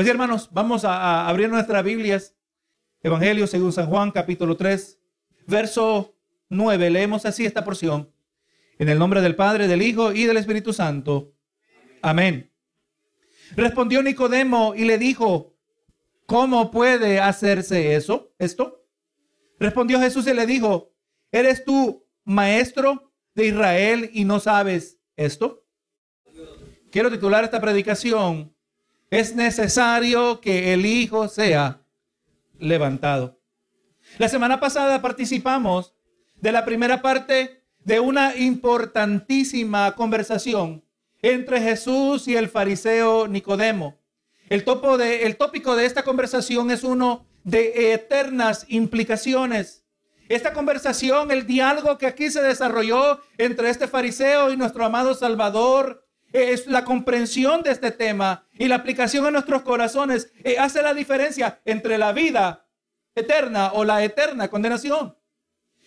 Pues hermanos, vamos a, abrir nuestras Biblias. Evangelio según San Juan, capítulo 3, verso 9. Leemos así esta porción. En el nombre del Padre, del Hijo y del Espíritu Santo. Amén. Respondió Nicodemo y le dijo, ¿cómo puede hacerse eso? ¿Esto? Respondió Jesús y le dijo, ¿eres tú maestro de Israel y no sabes esto? Quiero titular esta predicación es necesario que el Hijo sea levantado. La semana pasada participamos de la primera parte de una importantísima conversación entre Jesús y el fariseo Nicodemo. El, topo de, el tópico de esta conversación es uno de eternas implicaciones. Esta conversación, el diálogo que aquí se desarrolló entre este fariseo y nuestro amado Salvador, es la comprensión de este tema y la aplicación en nuestros corazones eh, hace la diferencia entre la vida eterna o la eterna condenación.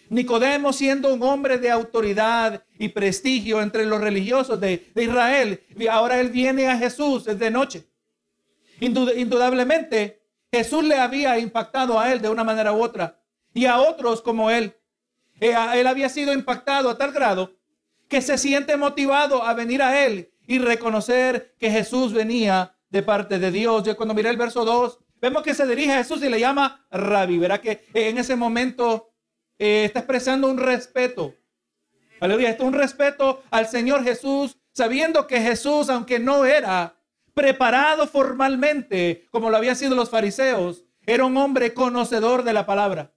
Nicodemo siendo un hombre de autoridad y prestigio entre los religiosos de, Israel, y ahora él viene a Jesús de noche. indudablemente, Jesús le había impactado a él de una manera u otra y a otros como él. Eh, él había sido impactado a tal grado que se siente motivado a venir a él y reconocer que Jesús venía de parte de Dios. Yo cuando miré el verso 2, vemos que se dirige a Jesús y le llama Rabbi. Verá que en ese momento eh, está expresando un respeto. Aleluya, esto es un respeto al Señor Jesús, sabiendo que Jesús, aunque no era preparado formalmente como lo habían sido los fariseos, era un hombre conocedor de la palabra.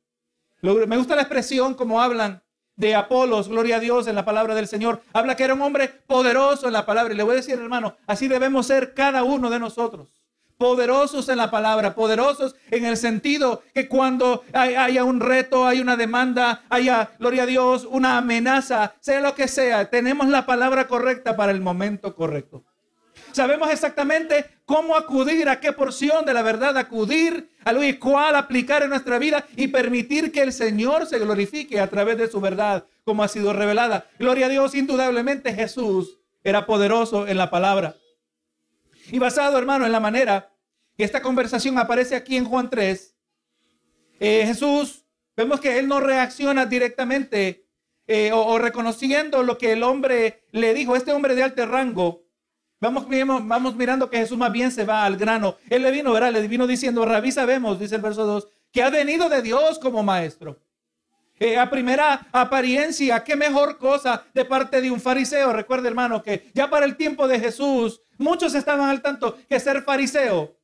Me gusta la expresión como hablan de Apolos, gloria a Dios en la palabra del Señor. Habla que era un hombre poderoso en la palabra. Y le voy a decir, hermano, así debemos ser cada uno de nosotros. Poderosos en la palabra, poderosos en el sentido que cuando haya un reto, hay una demanda, haya, gloria a Dios, una amenaza, sea lo que sea, tenemos la palabra correcta para el momento correcto. Sabemos exactamente cómo acudir, a qué porción de la verdad acudir, a lo y cuál aplicar en nuestra vida y permitir que el Señor se glorifique a través de su verdad, como ha sido revelada. Gloria a Dios, indudablemente Jesús era poderoso en la palabra. Y basado, hermano, en la manera que esta conversación aparece aquí en Juan 3, eh, Jesús, vemos que él no reacciona directamente eh, o, o, reconociendo lo que el hombre le dijo, este hombre de alto rango, Vamos, vamos mirando que Jesús más bien se va al grano. Él le vino, ¿verdad? Le vino diciendo, Rabí, sabemos, dice el verso 2, que ha venido de Dios como maestro. Eh, a primera apariencia, qué mejor cosa de parte de un fariseo. Recuerde, hermano, que ya para el tiempo de Jesús, muchos estaban al tanto que ser fariseo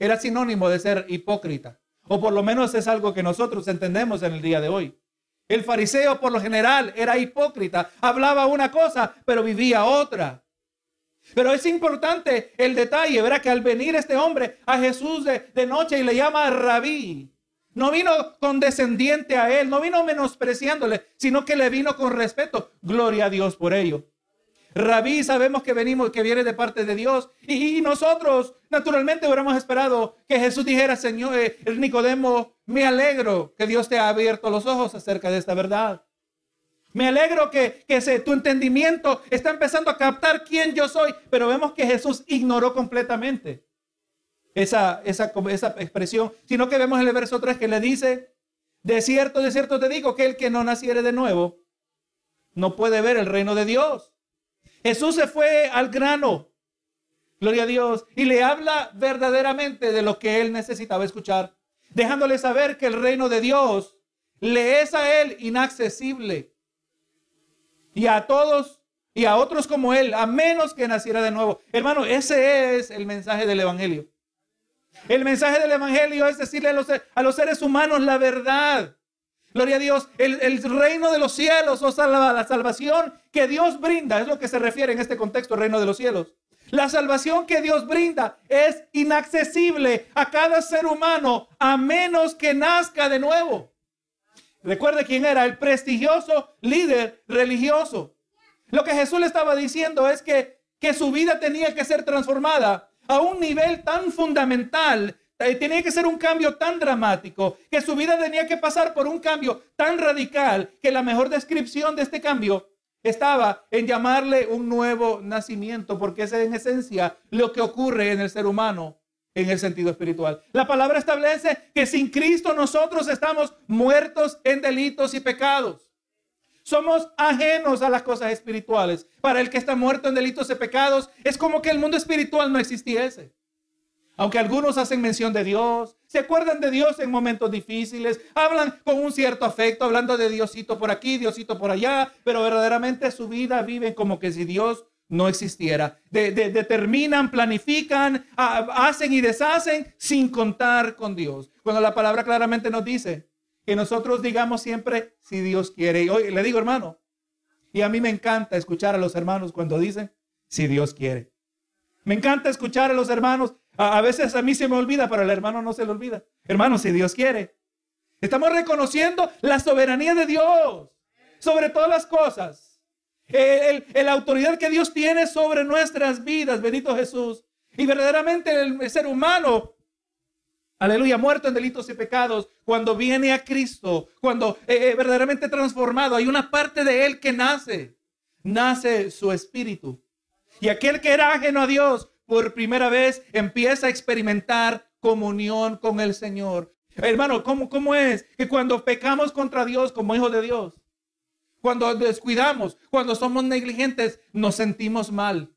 era sinónimo de ser hipócrita. O por lo menos es algo que nosotros entendemos en el día de hoy. El fariseo por lo general era hipócrita, hablaba una cosa, pero vivía otra. Pero es importante el detalle, verá que al venir este hombre a Jesús de, noche y le llama rabí, no vino condescendiente a él, no vino menospreciándole, sino que le vino con respeto. Gloria a Dios por ello. Rabí sabemos que venimos, que viene de parte de Dios. Y, nosotros, naturalmente, hubiéramos esperado que Jesús dijera, Señor, eh, Nicodemo, me alegro que Dios te ha abierto los ojos acerca de esta verdad. Me alegro que, que tu entendimiento está empezando a captar quién yo soy, pero vemos que Jesús ignoró completamente esa, esa, esa expresión, sino que vemos en el verso 3 que le dice, de cierto, de cierto te digo que el que no naciere de nuevo no puede ver el reino de Dios. Jesús se fue al grano, gloria a Dios, y le habla verdaderamente de lo que él necesitaba escuchar, dejándole saber que el reino de Dios le es a él inaccesible y a todos y a otros como él, a menos que naciera de nuevo. Hermano, ese es el mensaje del Evangelio. El mensaje del Evangelio es decirle a los, a los seres humanos la verdad. Gloria a Dios, el, reino de los cielos, o sea, la, salvación que Dios brinda, es lo que se refiere en este contexto, el reino de los cielos. La salvación que Dios brinda es inaccesible a cada ser humano a menos que nazca de nuevo. Recuerde quién era el prestigioso líder religioso. Lo que Jesús le estaba diciendo es que, que su vida tenía que ser transformada a un nivel tan fundamental, eh, tenía que ser un cambio tan dramático, que su vida tenía que pasar por un cambio tan radical, que la mejor descripción de este cambio estaba en llamarle un nuevo nacimiento, porque es en esencia lo que ocurre en el ser humano en el sentido espiritual. La palabra establece que sin Cristo nosotros estamos muertos en delitos y pecados. Somos ajenos a las cosas espirituales. Para el que está muerto en delitos y pecados, es como que el mundo espiritual no existiese. Aunque algunos hacen mención de Dios, se acuerdan de Dios en momentos difíciles, hablan con un cierto afecto, hablando de Diosito por aquí, Diosito por allá, pero verdaderamente su vida viven como que si Dios no existiera. determinan, planifican, hacen y deshacen sin contar con Dios. Cuando la palabra claramente nos dice que nosotros digamos siempre si Dios quiere. Y hoy le digo, hermano, y a mí me encanta escuchar a los hermanos cuando dicen si Dios quiere. Me encanta escuchar a los hermanos. A, a veces a mí se me olvida, pero al hermano no se le olvida. Hermano, si Dios quiere. Estamos reconociendo la soberanía de Dios sobre todas las cosas la autoridad que Dios tiene sobre nuestras vidas, bendito Jesús. Y verdaderamente el, ser humano, aleluya, muerto en delitos y pecados, cuando viene a Cristo, cuando eh, eh, verdaderamente transformado, hay una parte de él que nace, nace su espíritu. Y aquel que era ajeno a Dios, por primera vez empieza a experimentar comunión con el Señor. Hermano, ¿cómo, ¿cómo es que cuando pecamos contra Dios como hijos de Dios, cuando descuidamos, cuando somos negligentes, nos sentimos mal.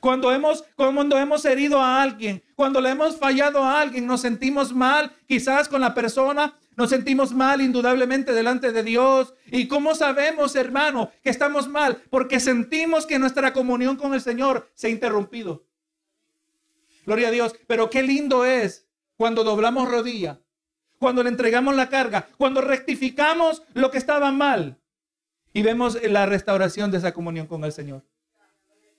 Cuando hemos, cuando hemos herido a alguien, cuando le hemos fallado a alguien, nos sentimos mal, quizás con la persona, nos sentimos mal indudablemente delante de Dios. ¿Y cómo sabemos, hermano, que estamos mal? Porque sentimos que nuestra comunión con el Señor se ha interrumpido. Gloria a Dios. Pero qué lindo es cuando doblamos rodilla, cuando le entregamos la carga, cuando rectificamos lo que estaba mal y vemos la restauración de esa comunión con el Señor.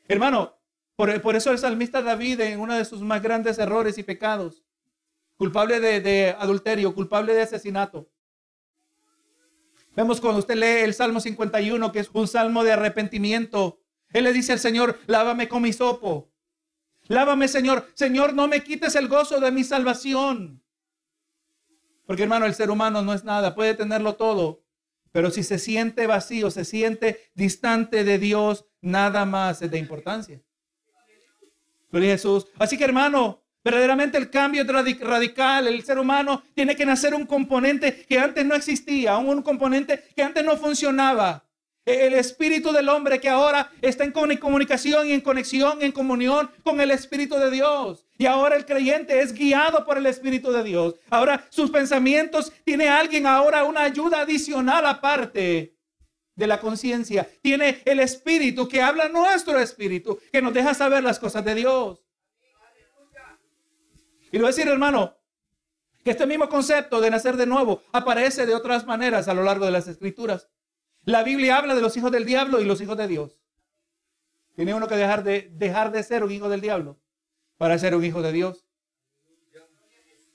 Hermano, por, eso el salmista David en uno de sus más grandes errores y pecados, culpable de, adulterio, culpable de asesinato. Vemos cuando usted lee el Salmo 51, que es un salmo de arrepentimiento. Él le dice al Señor, lávame con mi sopo. Lávame, Señor. Señor, no me quites el gozo de mi salvación. Porque hermano, el ser humano no es nada, puede tenerlo todo, pero si se siente vacío, se siente distante de Dios, nada más es de importancia. Gloria Jesús. Así que hermano, verdaderamente el cambio es radical. El ser humano tiene que nacer un componente que antes no existía, un componente que antes no funcionaba. El espíritu del hombre que ahora está en comunicación y en conexión, en comunión con el espíritu de Dios. Y ahora el creyente es guiado por el espíritu de Dios. Ahora sus pensamientos tiene alguien ahora una ayuda adicional aparte de la conciencia. Tiene el espíritu que habla nuestro espíritu, que nos deja saber las cosas de Dios. Y lo voy a decir, hermano, que este mismo concepto de nacer de nuevo aparece de otras maneras a lo largo de las escrituras. La Biblia habla de los hijos del diablo y los hijos de Dios. Tiene uno que dejar de, dejar de ser un hijo del diablo para ser un hijo de Dios.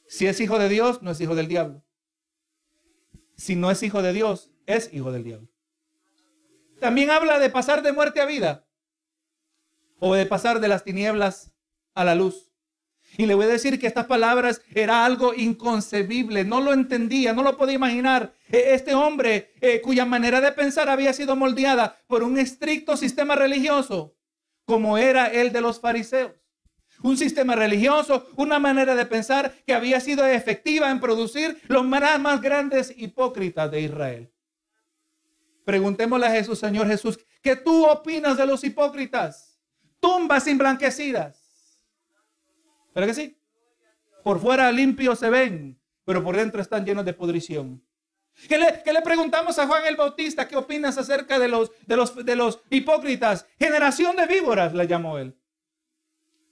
Si es hijo de Dios, no es hijo del diablo. Si no es hijo de Dios, es hijo del diablo. También habla de pasar de muerte a vida o de pasar de las tinieblas a la luz. Y le voy a decir que estas palabras era algo inconcebible, no lo entendía, no lo podía imaginar. E, este hombre eh, cuya manera de pensar había sido moldeada por un estricto sistema religioso, como era el de los fariseos. Un sistema religioso, una manera de pensar que había sido efectiva en producir los más grandes hipócritas de Israel. Preguntémosle a Jesús, Señor Jesús, ¿qué tú opinas de los hipócritas? Tumbas emblanquecidas ¿Verdad que sí? Por fuera limpios se ven, pero por dentro están llenos de podrición. ¿Qué le, preguntamos a Juan el Bautista? ¿Qué opinas acerca de los, de, los, de los hipócritas? Generación de víboras, le llamó él.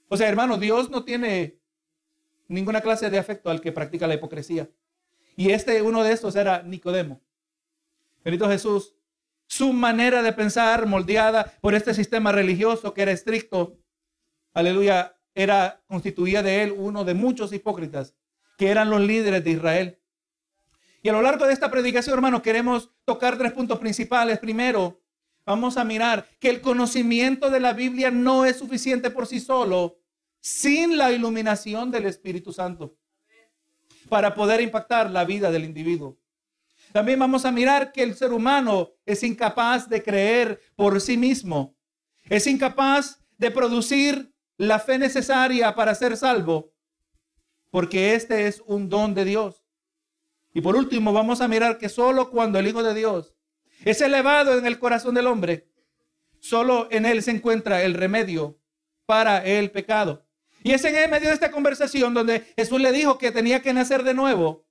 O sea, hermano, Dios no tiene ninguna clase de afecto al que practica la hipocresía. Y este, uno de estos era Nicodemo. Benito Jesús, su manera de pensar moldeada por este sistema religioso que era estricto, aleluya, era, constituía de él uno de muchos hipócritas que eran los líderes de Israel. Y a lo largo de esta predicación, hermano, queremos tocar tres puntos principales. Primero, vamos a mirar que el conocimiento de la Biblia no es suficiente por sí solo sin la iluminación del Espíritu Santo para poder impactar la vida del individuo. También vamos a mirar que el ser humano es incapaz de creer por sí mismo. Es incapaz de producir la fe necesaria para ser salvo porque este es un don de Dios. Y por último, vamos a mirar que solo cuando el Hijo de Dios es elevado en el corazón del hombre, solo en él se encuentra el remedio para el pecado. Y es en medio de esta conversación donde Jesús le dijo que tenía que nacer de nuevo.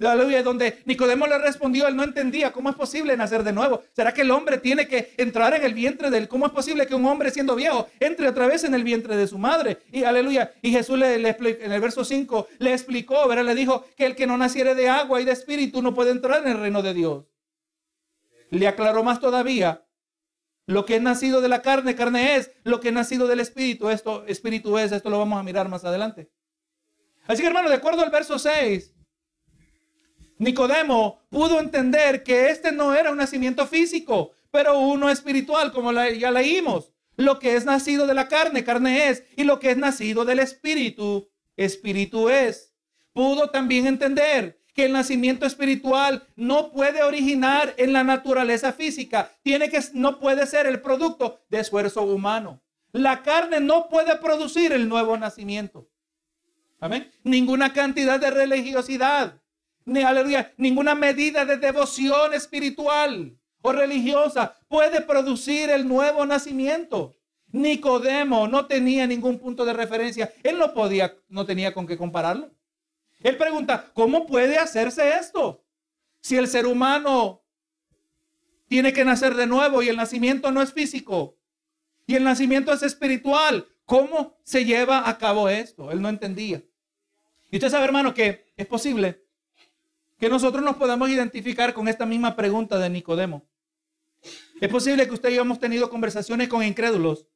Aleluya, donde Nicodemo le respondió, él no entendía cómo es posible nacer de nuevo. ¿Será que el hombre tiene que entrar en el vientre de él? ¿Cómo es posible que un hombre siendo viejo entre otra vez en el vientre de su madre? Y aleluya, y Jesús le, le en el verso 5 le explicó, ¿verdad? le dijo que el que no naciere de agua y de espíritu no puede entrar en el reino de Dios. Le aclaró más todavía, lo que es nacido de la carne, carne es, lo que es nacido del espíritu, esto espíritu es, esto lo vamos a mirar más adelante. Así que hermano, de acuerdo al verso 6, Nicodemo pudo entender que este no era un nacimiento físico, pero uno espiritual, como ya leímos. Lo que es nacido de la carne, carne es, y lo que es nacido del espíritu, espíritu es. Pudo también entender que el nacimiento espiritual no puede originar en la naturaleza física, tiene que no puede ser el producto de esfuerzo humano. La carne no puede producir el nuevo nacimiento. Amén. Ninguna cantidad de religiosidad, ni aleluya, ninguna medida de devoción espiritual o religiosa puede producir el nuevo nacimiento. Nicodemo no tenía ningún punto de referencia. Él no podía, no tenía con qué compararlo. Él pregunta, ¿cómo puede hacerse esto? Si el ser humano tiene que nacer de nuevo y el nacimiento no es físico y el nacimiento es espiritual, ¿cómo se lleva a cabo esto? Él no entendía. Y usted sabe, hermano, que es posible que nosotros nos podamos identificar con esta misma pregunta de Nicodemo. Es posible que usted y yo hemos tenido conversaciones con incrédulos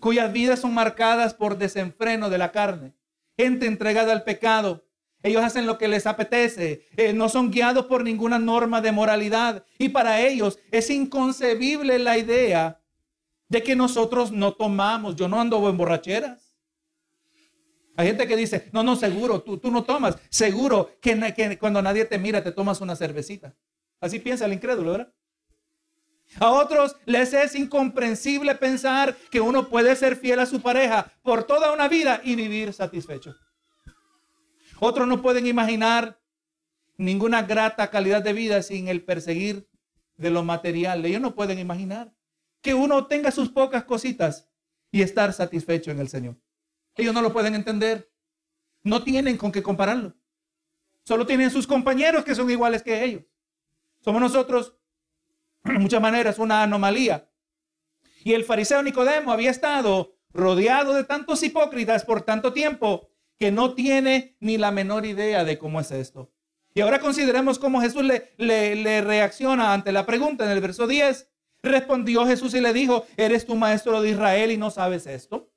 cuyas vidas son marcadas por desenfreno de la carne, gente entregada al pecado. Ellos hacen lo que les apetece, eh, no son guiados por ninguna norma de moralidad y para ellos es inconcebible la idea de que nosotros no tomamos. Yo no ando en borracheras. Hay gente que dice, no, no, seguro, tú, tú no tomas. Seguro que, que cuando nadie te mira te tomas una cervecita. Así piensa el incrédulo, ¿verdad? A otros les es incomprensible pensar que uno puede ser fiel a su pareja por toda una vida y vivir satisfecho. Otros no pueden imaginar ninguna grata calidad de vida sin el perseguir de lo material. Ellos no pueden imaginar que uno tenga sus pocas cositas y estar satisfecho en el Señor. Ellos no lo pueden entender. No tienen con qué compararlo. Solo tienen sus compañeros que son iguales que ellos. Somos nosotros, en muchas maneras, una anomalía. Y el fariseo Nicodemo había estado rodeado de tantos hipócritas por tanto tiempo que no tiene ni la menor idea de cómo es esto. Y ahora consideremos cómo Jesús le, le, le reacciona ante la pregunta en el verso 10. Respondió Jesús y le dijo, ¿eres tu maestro de Israel y no sabes esto?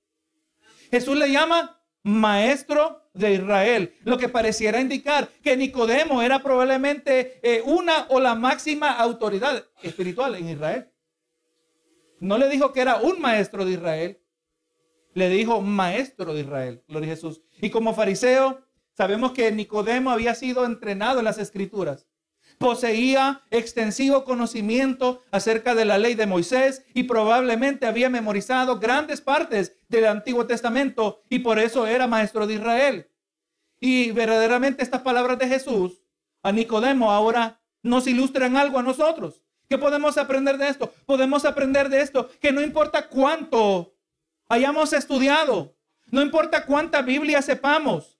Jesús le llama maestro de Israel, lo que pareciera indicar que Nicodemo era probablemente eh, una o la máxima autoridad espiritual en Israel. No le dijo que era un maestro de Israel, le dijo maestro de Israel, gloria a Jesús. Y como fariseo, sabemos que Nicodemo había sido entrenado en las escrituras poseía extensivo conocimiento acerca de la ley de Moisés y probablemente había memorizado grandes partes del Antiguo Testamento y por eso era maestro de Israel. Y verdaderamente estas palabras de Jesús a Nicodemo ahora nos ilustran algo a nosotros. ¿Qué podemos aprender de esto? Podemos aprender de esto que no importa cuánto hayamos estudiado, no importa cuánta Biblia sepamos,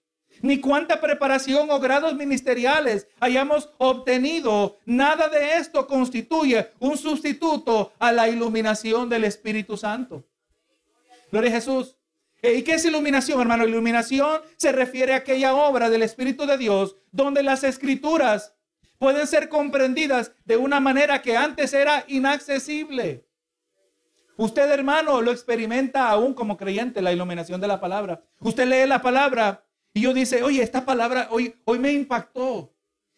ni cuánta preparación o grados ministeriales hayamos obtenido. Nada de esto constituye un sustituto a la iluminación del Espíritu Santo. Gloria a Jesús. Eh, ¿Y qué es iluminación, hermano? Iluminación se refiere a aquella obra del Espíritu de Dios donde las escrituras pueden ser comprendidas de una manera que antes era inaccesible. Usted, hermano, lo experimenta aún como creyente, la iluminación de la palabra. Usted lee la palabra y yo dice, oye, esta palabra hoy, hoy me impactó.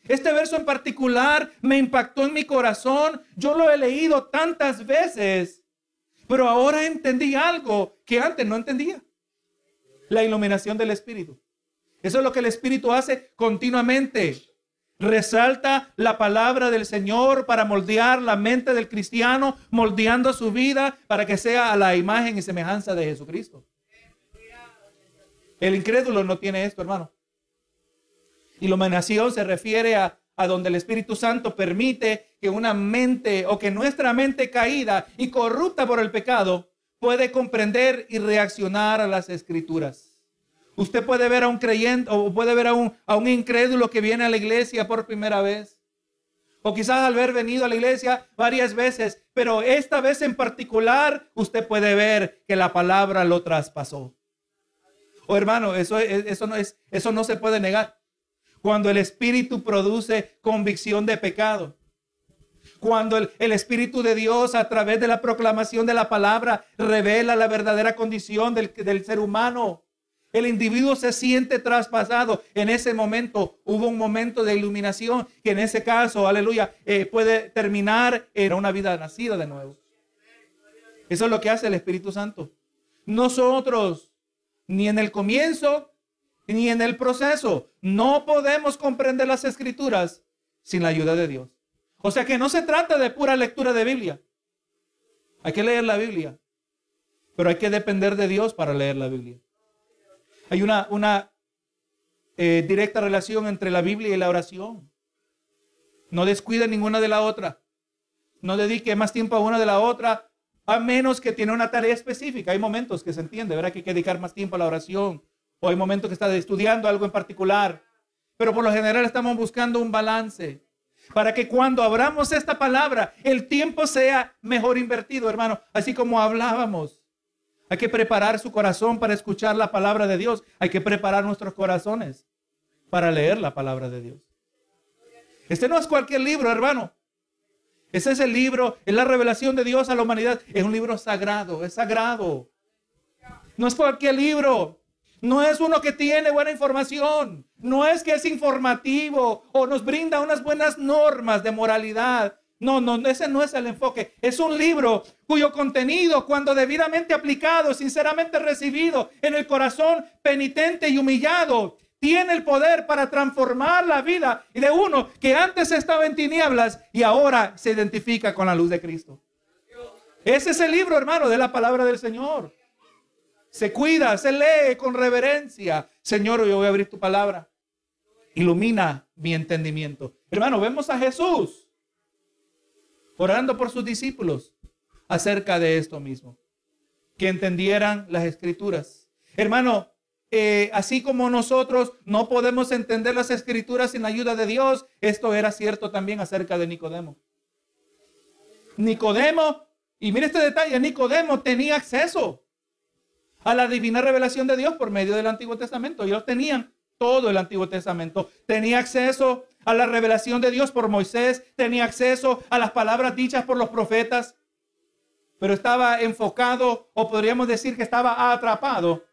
Este verso en particular me impactó en mi corazón. Yo lo he leído tantas veces, pero ahora entendí algo que antes no entendía. La iluminación del Espíritu. Eso es lo que el Espíritu hace continuamente. Resalta la palabra del Señor para moldear la mente del cristiano, moldeando su vida para que sea a la imagen y semejanza de Jesucristo. El incrédulo no tiene esto, hermano. Iluminación se refiere a, a donde el Espíritu Santo permite que una mente o que nuestra mente caída y corrupta por el pecado puede comprender y reaccionar a las escrituras. Usted puede ver a un creyente o puede ver a un, a un incrédulo que viene a la iglesia por primera vez. O quizás al haber venido a la iglesia varias veces, pero esta vez en particular usted puede ver que la palabra lo traspasó. O hermano, eso, eso, no, es, eso no se puede negar. Cuando el Espíritu produce convicción de pecado. Cuando el, el, Espíritu de Dios a través de la proclamación de la palabra revela la verdadera condición del, del ser humano. El individuo se siente traspasado. En ese momento hubo un momento de iluminación que en ese caso, aleluya, eh, puede terminar en una vida nacida de nuevo. Eso es lo que hace el Espíritu Santo. Nosotros, ni en el comienzo, ni en el proceso, no podemos comprender las escrituras sin la ayuda de Dios. O sea que no se trata de pura lectura de Biblia. Hay que leer la Biblia. Pero hay que depender de Dios para leer la Biblia. Hay una, eh, directa relación entre la Biblia y la oración. No descuide ninguna de la otra. No dedique más tiempo a una de la otra, a menos que tiene una tarea específica. Hay momentos que se entiende, ¿verdad? Que hay que dedicar más tiempo a la oración. O hay momentos que está estudiando algo en particular. Pero por lo general estamos buscando un balance para que cuando abramos esta palabra, el tiempo sea mejor invertido, hermano. Así como hablábamos. Hay que preparar su corazón para escuchar la palabra de Dios. Hay que preparar nuestros corazones para leer la palabra de Dios. Este no es cualquier libro, hermano. Ese es el libro, es la revelación de Dios a la humanidad. Es un libro sagrado, es sagrado. No es cualquier libro. No es uno que tiene buena información. No es que es informativo o nos brinda unas buenas normas de moralidad. No, no, ese no es el enfoque. Es un libro cuyo contenido, cuando debidamente aplicado, sinceramente recibido en el corazón penitente y humillado, tiene el poder para transformar la vida de uno que antes estaba en tinieblas y ahora se identifica con la luz de Cristo. Ese es el libro, hermano, de la palabra del Señor. Se cuida, se lee con reverencia. Señor, yo voy a abrir tu palabra. Ilumina mi entendimiento. Hermano, vemos a Jesús orando por sus discípulos acerca de esto mismo, que entendieran las escrituras. Hermano, eh, así como nosotros no podemos entender las escrituras sin la ayuda de Dios, esto era cierto también acerca de Nicodemo. Nicodemo, y mire este detalle, Nicodemo tenía acceso a la divina revelación de Dios por medio del Antiguo Testamento. Ellos tenían todo el Antiguo Testamento. Tenía acceso a la revelación de Dios por Moisés, tenía acceso a las palabras dichas por los profetas, pero estaba enfocado, o podríamos decir que estaba atrapado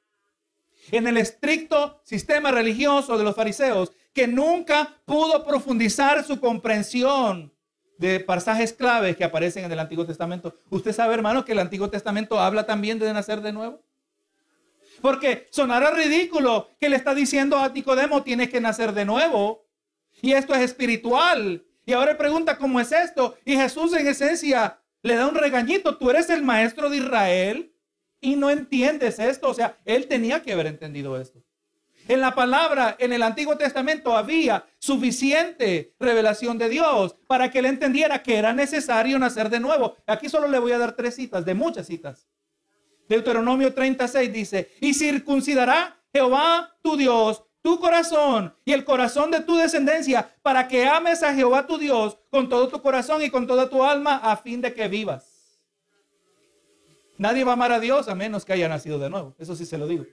en el estricto sistema religioso de los fariseos, que nunca pudo profundizar su comprensión de pasajes claves que aparecen en el Antiguo Testamento. Usted sabe, hermano, que el Antiguo Testamento habla también de nacer de nuevo. Porque sonará ridículo que le está diciendo a Nicodemo, tienes que nacer de nuevo. Y esto es espiritual. Y ahora pregunta, ¿cómo es esto? Y Jesús en esencia le da un regañito. Tú eres el maestro de Israel y no entiendes esto. O sea, él tenía que haber entendido esto. En la palabra, en el Antiguo Testamento había suficiente revelación de Dios para que él entendiera que era necesario nacer de nuevo. Aquí solo le voy a dar tres citas, de muchas citas. Deuteronomio 36 dice, y circuncidará Jehová tu Dios tu corazón y el corazón de tu descendencia para que ames a Jehová tu Dios con todo tu corazón y con toda tu alma a fin de que vivas. Nadie va a amar a Dios a menos que haya nacido de nuevo. Eso sí se lo digo.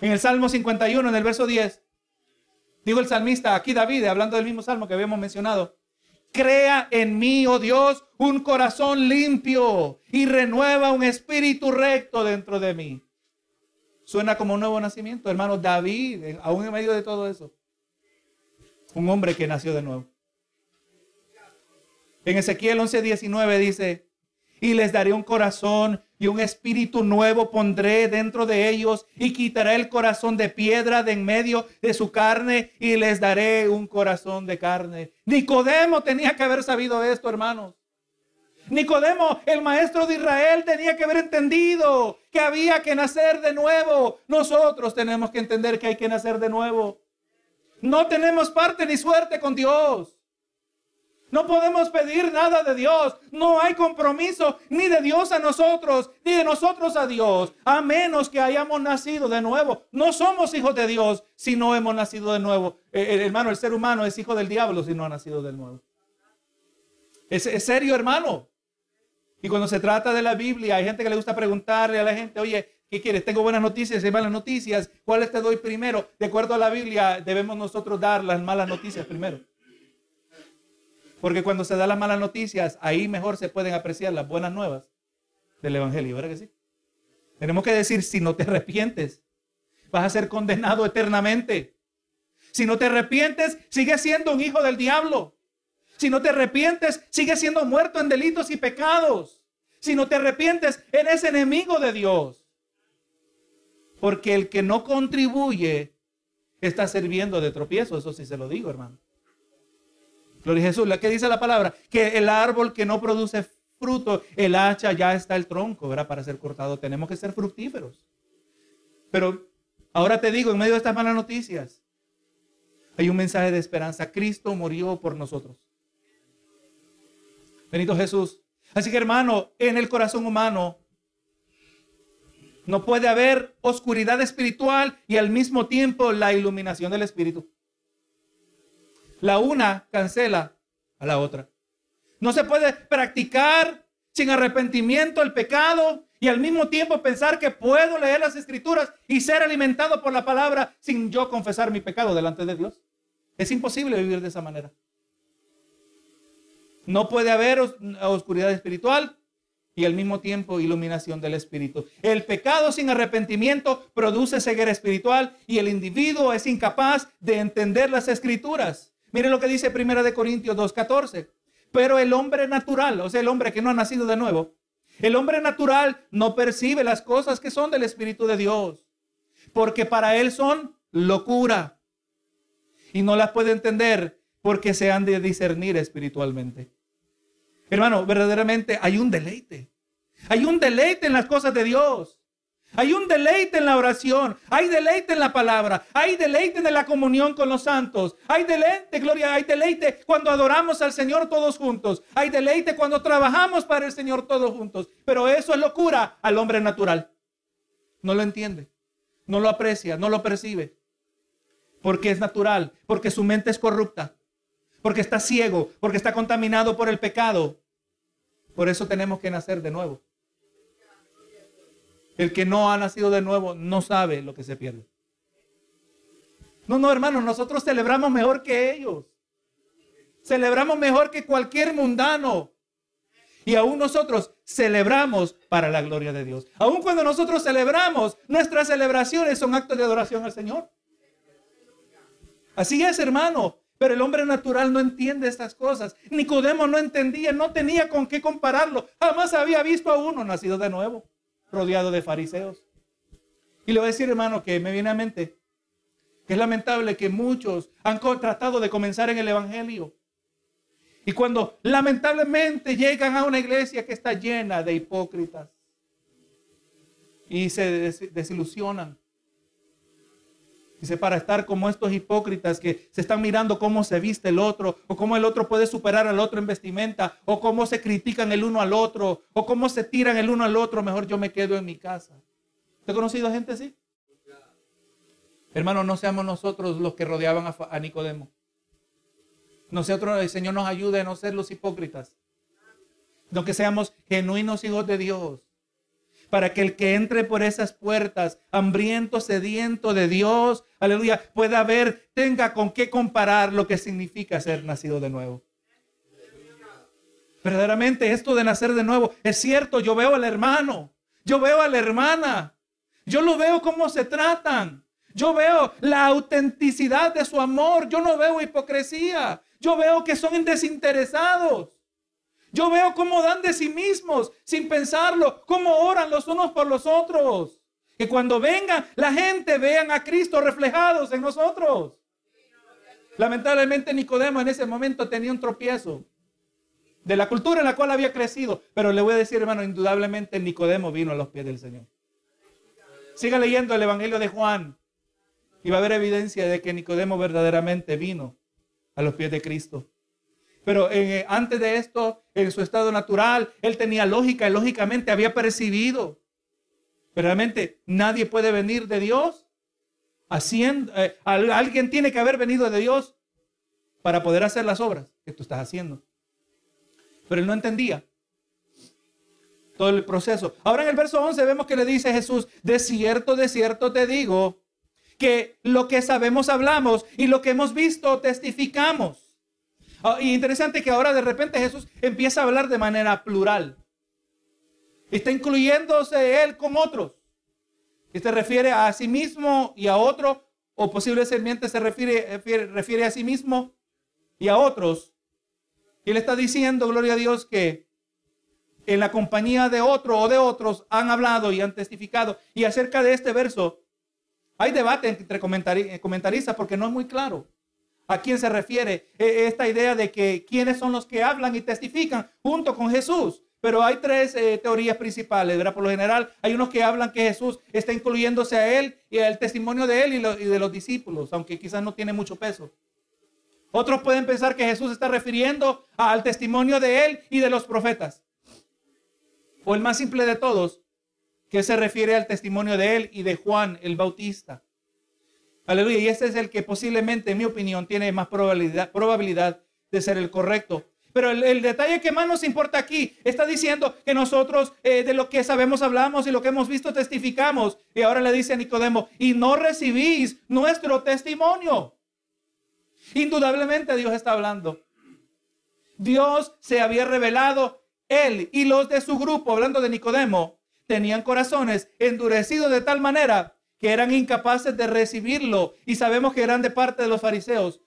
En el Salmo 51, en el verso 10, digo el salmista, aquí David, hablando del mismo salmo que habíamos mencionado, crea en mí, oh Dios, un corazón limpio y renueva un espíritu recto dentro de mí. Suena como un nuevo nacimiento, hermano David, aún en medio de todo eso. Un hombre que nació de nuevo. En Ezequiel 11:19 dice, y les daré un corazón y un espíritu nuevo pondré dentro de ellos y quitaré el corazón de piedra de en medio de su carne y les daré un corazón de carne. Nicodemo tenía que haber sabido esto, hermanos. Nicodemo, el maestro de Israel, tenía que haber entendido que había que nacer de nuevo. Nosotros tenemos que entender que hay que nacer de nuevo. No tenemos parte ni suerte con Dios. No podemos pedir nada de Dios. No hay compromiso ni de Dios a nosotros, ni de nosotros a Dios, a menos que hayamos nacido de nuevo. No somos hijos de Dios si no hemos nacido de nuevo. Eh, eh, hermano, el ser humano es hijo del diablo si no ha nacido de nuevo. Es, es serio, hermano. Y cuando se trata de la Biblia, hay gente que le gusta preguntarle a la gente, oye, ¿qué quieres? Tengo buenas noticias y malas noticias. ¿Cuáles te doy primero? De acuerdo a la Biblia, debemos nosotros dar las malas noticias primero. Porque cuando se da las malas noticias, ahí mejor se pueden apreciar las buenas nuevas del Evangelio, ¿verdad que sí? Tenemos que decir, si no te arrepientes, vas a ser condenado eternamente. Si no te arrepientes, sigues siendo un hijo del diablo. Si no te arrepientes, sigues siendo muerto en delitos y pecados. Si no te arrepientes, eres enemigo de Dios. Porque el que no contribuye está sirviendo de tropiezo. Eso sí se lo digo, hermano. Gloria a Jesús. ¿Qué dice la palabra? Que el árbol que no produce fruto, el hacha ya está el tronco, ¿verdad? Para ser cortado. Tenemos que ser fructíferos. Pero ahora te digo, en medio de estas malas noticias, hay un mensaje de esperanza. Cristo murió por nosotros. Benito Jesús. Así que hermano, en el corazón humano no puede haber oscuridad espiritual y al mismo tiempo la iluminación del Espíritu. La una cancela a la otra. No se puede practicar sin arrepentimiento el pecado y al mismo tiempo pensar que puedo leer las escrituras y ser alimentado por la palabra sin yo confesar mi pecado delante de Dios. Es imposible vivir de esa manera. No puede haber oscuridad espiritual y al mismo tiempo iluminación del espíritu. El pecado sin arrepentimiento produce ceguera espiritual y el individuo es incapaz de entender las escrituras. Mire lo que dice Primera de Corintios 2:14. Pero el hombre natural, o sea, el hombre que no ha nacido de nuevo, el hombre natural no percibe las cosas que son del Espíritu de Dios, porque para él son locura y no las puede entender porque se han de discernir espiritualmente. Hermano, verdaderamente hay un deleite. Hay un deleite en las cosas de Dios. Hay un deleite en la oración, hay deleite en la palabra, hay deleite en la comunión con los santos, hay deleite, gloria, hay deleite cuando adoramos al Señor todos juntos, hay deleite cuando trabajamos para el Señor todos juntos, pero eso es locura al hombre natural. No lo entiende, no lo aprecia, no lo percibe, porque es natural, porque su mente es corrupta, porque está ciego, porque está contaminado por el pecado. Por eso tenemos que nacer de nuevo. El que no ha nacido de nuevo no sabe lo que se pierde. No, no, hermanos, nosotros celebramos mejor que ellos. Celebramos mejor que cualquier mundano. Y aún nosotros celebramos para la gloria de Dios. Aún cuando nosotros celebramos, nuestras celebraciones son actos de adoración al Señor. Así es, hermano. Pero el hombre natural no entiende estas cosas. Nicodemo no entendía, no tenía con qué compararlo. Jamás había visto a uno nacido de nuevo rodeado de fariseos. Y le voy a decir, hermano, que me viene a mente que es lamentable que muchos han tratado de comenzar en el Evangelio. Y cuando lamentablemente llegan a una iglesia que está llena de hipócritas y se desilusionan. Dice, para estar como estos hipócritas que se están mirando cómo se viste el otro, o cómo el otro puede superar al otro en vestimenta, o cómo se critican el uno al otro, o cómo se tiran el uno al otro, mejor yo me quedo en mi casa. ¿Te ha conocido a gente así? Hermano, no seamos nosotros los que rodeaban a, a Nicodemo. Nosotros, el Señor nos ayude a no ser los hipócritas. No que seamos genuinos hijos de Dios para que el que entre por esas puertas, hambriento, sediento de Dios, aleluya, pueda ver, tenga con qué comparar lo que significa ser nacido de nuevo. Verdaderamente esto de nacer de nuevo, es cierto, yo veo al hermano, yo veo a la hermana, yo lo veo cómo se tratan, yo veo la autenticidad de su amor, yo no veo hipocresía, yo veo que son desinteresados. Yo veo cómo dan de sí mismos sin pensarlo, cómo oran los unos por los otros. Que cuando venga la gente vean a Cristo reflejados en nosotros. Lamentablemente Nicodemo en ese momento tenía un tropiezo. de la cultura en la cual había crecido. Pero le voy a decir, hermano, indudablemente Nicodemo vino a los pies del Señor. Siga leyendo el Evangelio de Juan y va a haber evidencia de que Nicodemo verdaderamente vino a los pies de Cristo. Pero eh, antes de esto, en su estado natural, él tenía lógica y lógicamente había percibido. Pero realmente nadie puede venir de Dios haciendo, eh, alguien tiene que haber venido de Dios para poder hacer las obras que tú estás haciendo. Pero él no entendía todo el proceso. Ahora en el verso 11 vemos que le dice Jesús, de cierto, de cierto te digo, que lo que sabemos hablamos y lo que hemos visto testificamos. Ah, y interesante que ahora de repente Jesús empieza a hablar de manera plural. Está incluyéndose él con otros. Y se refiere a sí mismo y a otro, o posiblemente se refiere, refiere, a sí mismo y a otros. Y él está diciendo, gloria a Dios, que en la compañía de otro o de otros han hablado y han testificado. Y acerca de este verso, hay debate entre comentaristas porque no es muy claro a quién se refiere e, esta idea de que quiénes son los que hablan y testifican junto con Jesús. Pero hay tres eh, teorías principales, ¿verdad? Por lo general, hay unos que hablan que Jesús está incluyéndose a él y al testimonio de él y, y de los discípulos, aunque quizás no tiene mucho peso. Otros pueden pensar que Jesús está refiriendo al testimonio de él y de los profetas. O el más simple de todos, que se refiere al testimonio de él y de Juan el Bautista. Aleluya. Y este es el que posiblemente, en mi opinión, tiene más probabilidad, de ser el correcto. Pero el, detalle que más nos importa aquí está diciendo que nosotros eh, de lo que sabemos hablamos y lo que hemos visto testificamos. Y ahora le dice a Nicodemo, y no recibís nuestro testimonio. Indudablemente Dios está hablando. Dios se había revelado, él y los de su grupo, hablando de Nicodemo, tenían corazones endurecidos de tal manera que eran incapaces de recibirlo y sabemos que eran de parte de los fariseos.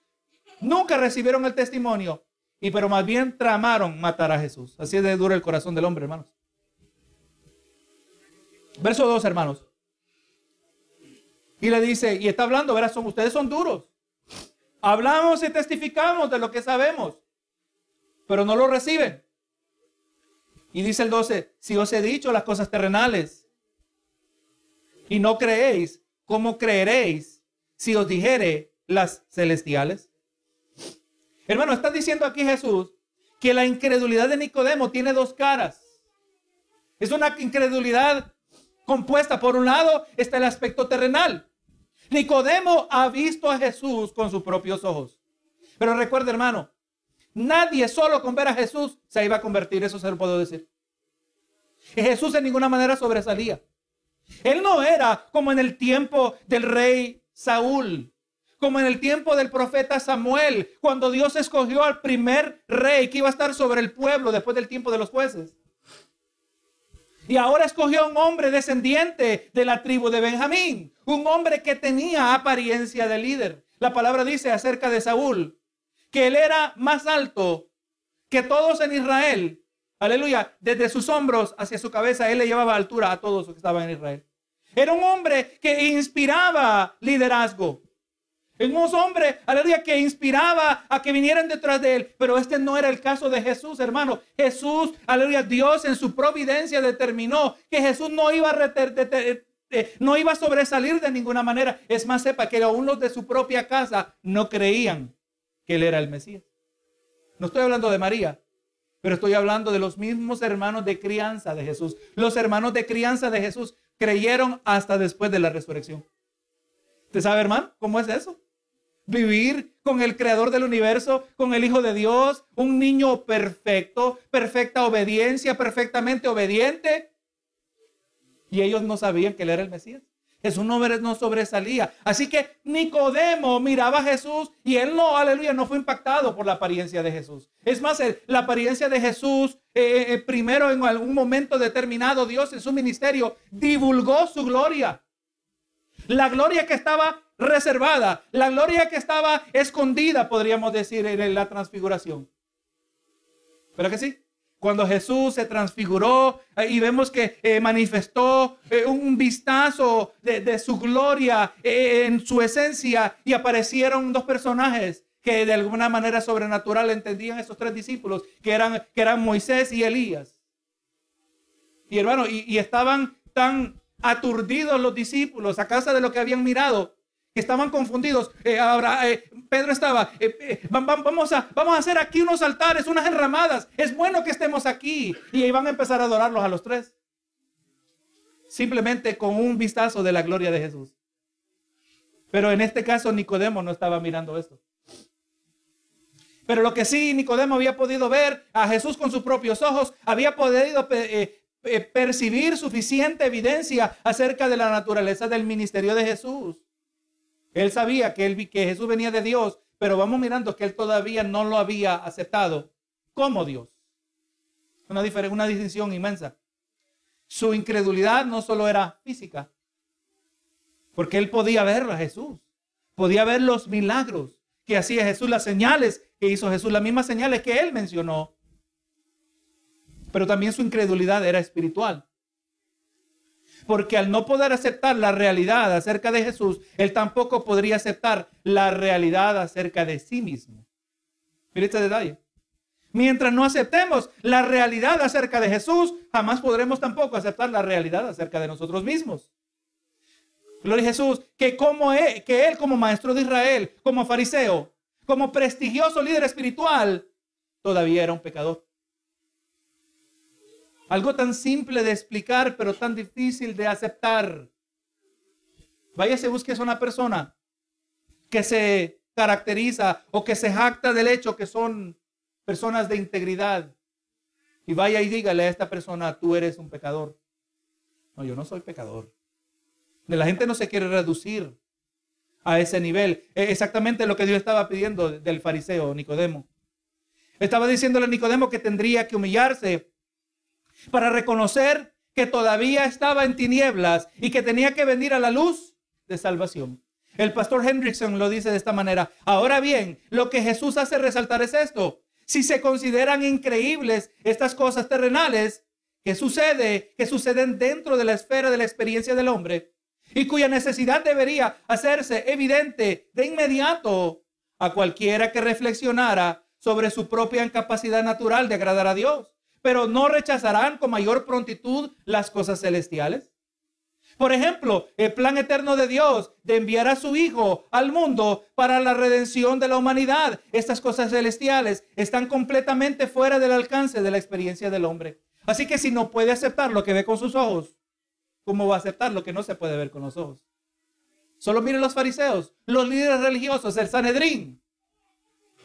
Nunca recibieron el testimonio y pero más bien tramaron matar a Jesús. Así es de duro el corazón del hombre, hermanos. Verso 2, hermanos. Y le dice, y está hablando, verás, ustedes son duros. Hablamos y testificamos de lo que sabemos, pero no lo reciben. Y dice el 12, si os he dicho las cosas terrenales y no creéis, ¿cómo creeréis si os dijere las celestiales? Hermano, está diciendo aquí Jesús que la incredulidad de Nicodemo tiene dos caras. Es una incredulidad compuesta. Por un lado está el aspecto terrenal. Nicodemo ha visto a Jesús con sus propios ojos. Pero recuerda, hermano, nadie solo con ver a Jesús se iba a convertir, eso se lo puedo decir. Jesús de ninguna manera sobresalía. Él no era como en el tiempo del rey Saúl, como en el tiempo del profeta Samuel, cuando Dios escogió al primer rey que iba a estar sobre el pueblo después del tiempo de los jueces. Y ahora escogió a un hombre descendiente de la tribu de Benjamín, un hombre que tenía apariencia de líder. La palabra dice acerca de Saúl que él era más alto que todos en Israel Aleluya. Desde sus hombros hacia su cabeza, él le llevaba altura a todos los que estaban en Israel. Era un hombre que inspiraba liderazgo. Era un hombre, aleluya, que inspiraba a que vinieran detrás de él. Pero este no era el caso de Jesús, hermano. Jesús, aleluya, Dios en su providencia determinó que Jesús no iba a, eh, no iba a sobresalir de ninguna manera. Es más, sepa que aún los de su propia casa no creían que él era el Mesías. No estoy hablando de María, pero estoy hablando de los mismos hermanos de crianza de Jesús. Los hermanos de crianza de Jesús creyeron hasta después de la resurrección. ¿Usted sabe, hermano, cómo es eso? Vivir con el creador del universo, con el Hijo de Dios, un niño perfecto, perfecta obediencia, perfectamente obediente. Y ellos no sabían que él era el Mesías. Jesús no, no sobresalía. Así que Nicodemo miraba a Jesús y él no, aleluya, no fue impactado por la apariencia de Jesús. Es más, la apariencia de Jesús, eh, eh, primero en algún momento determinado, Dios en su ministerio divulgó su gloria. La gloria que estaba reservada, la gloria que estaba escondida, podríamos decir, en la transfiguración. ¿Pero que sí? Cuando Jesús se transfiguró eh, y vemos que eh, manifestó eh, un vistazo de, su gloria en su esencia y aparecieron dos personajes, que de alguna manera sobrenatural entendían esos tres discípulos, que eran, que eran Moisés y Elías. Y hermano, y, estaban tan aturdidos los discípulos a causa de lo que habían mirado, estaban confundidos. Eh, ahora, eh, Pedro estaba, eh, vamos, a, vamos a hacer aquí unos altares, unas enramadas. Es bueno que estemos aquí. Y ahí van a empezar a adorarlos a los tres. Simplemente con un vistazo de la gloria de Jesús. Pero en este caso Nicodemo no estaba mirando esto. Pero lo que sí Nicodemo había podido ver a Jesús con sus propios ojos, había podido eh, percibir suficiente evidencia acerca de la naturaleza del ministerio de Jesús. Él sabía que, él, que Jesús venía de Dios, pero vamos mirando que él todavía no lo había aceptado como Dios. Una, una distinción inmensa. Su incredulidad no solo era física, porque él podía ver a Jesús, podía ver los milagros que hacía Jesús, las señales que hizo Jesús, las mismas señales que él mencionó pero también su incredulidad era espiritual. Porque al no poder aceptar la realidad acerca de Jesús, él tampoco podría aceptar la realidad acerca de sí mismo. Mire este detalle. Mientras no aceptemos la realidad acerca de Jesús, jamás podremos tampoco aceptar la realidad acerca de nosotros mismos. Gloria a Jesús, que como él, que él como maestro de Israel, como fariseo, como prestigioso líder espiritual, todavía era un pecador. Algo tan simple de explicar, pero tan difícil de aceptar. Váyase, busque a una persona que se caracteriza o que se jacta del hecho que son personas de integridad. Y vaya y dígale a esta persona, tú eres un pecador. No, yo no soy pecador. La gente no se quiere reducir a ese nivel. Es exactamente lo que Dios estaba pidiendo del fariseo Nicodemo. Estaba diciéndole a Nicodemo que tendría que humillarse para reconocer que todavía estaba en tinieblas y que tenía que venir a la luz de salvación. El pastor Hendrickson lo dice de esta manera. Ahora bien, lo que Jesús hace resaltar es esto. Si se consideran increíbles estas cosas terrenales que sucede, que suceden dentro de la esfera de la experiencia del hombre y cuya necesidad debería hacerse evidente de inmediato a cualquiera que reflexionara sobre su propia incapacidad natural de agradar a Dios pero no rechazarán con mayor prontitud las cosas celestiales. Por ejemplo, el plan eterno de Dios de enviar a su Hijo al mundo para la redención de la humanidad. Estas cosas celestiales están completamente fuera del alcance de la experiencia del hombre. Así que si no puede aceptar lo que ve con sus ojos, ¿cómo va a aceptar lo que no se puede ver con los ojos? Solo miren los fariseos, los líderes religiosos, el Sanedrín,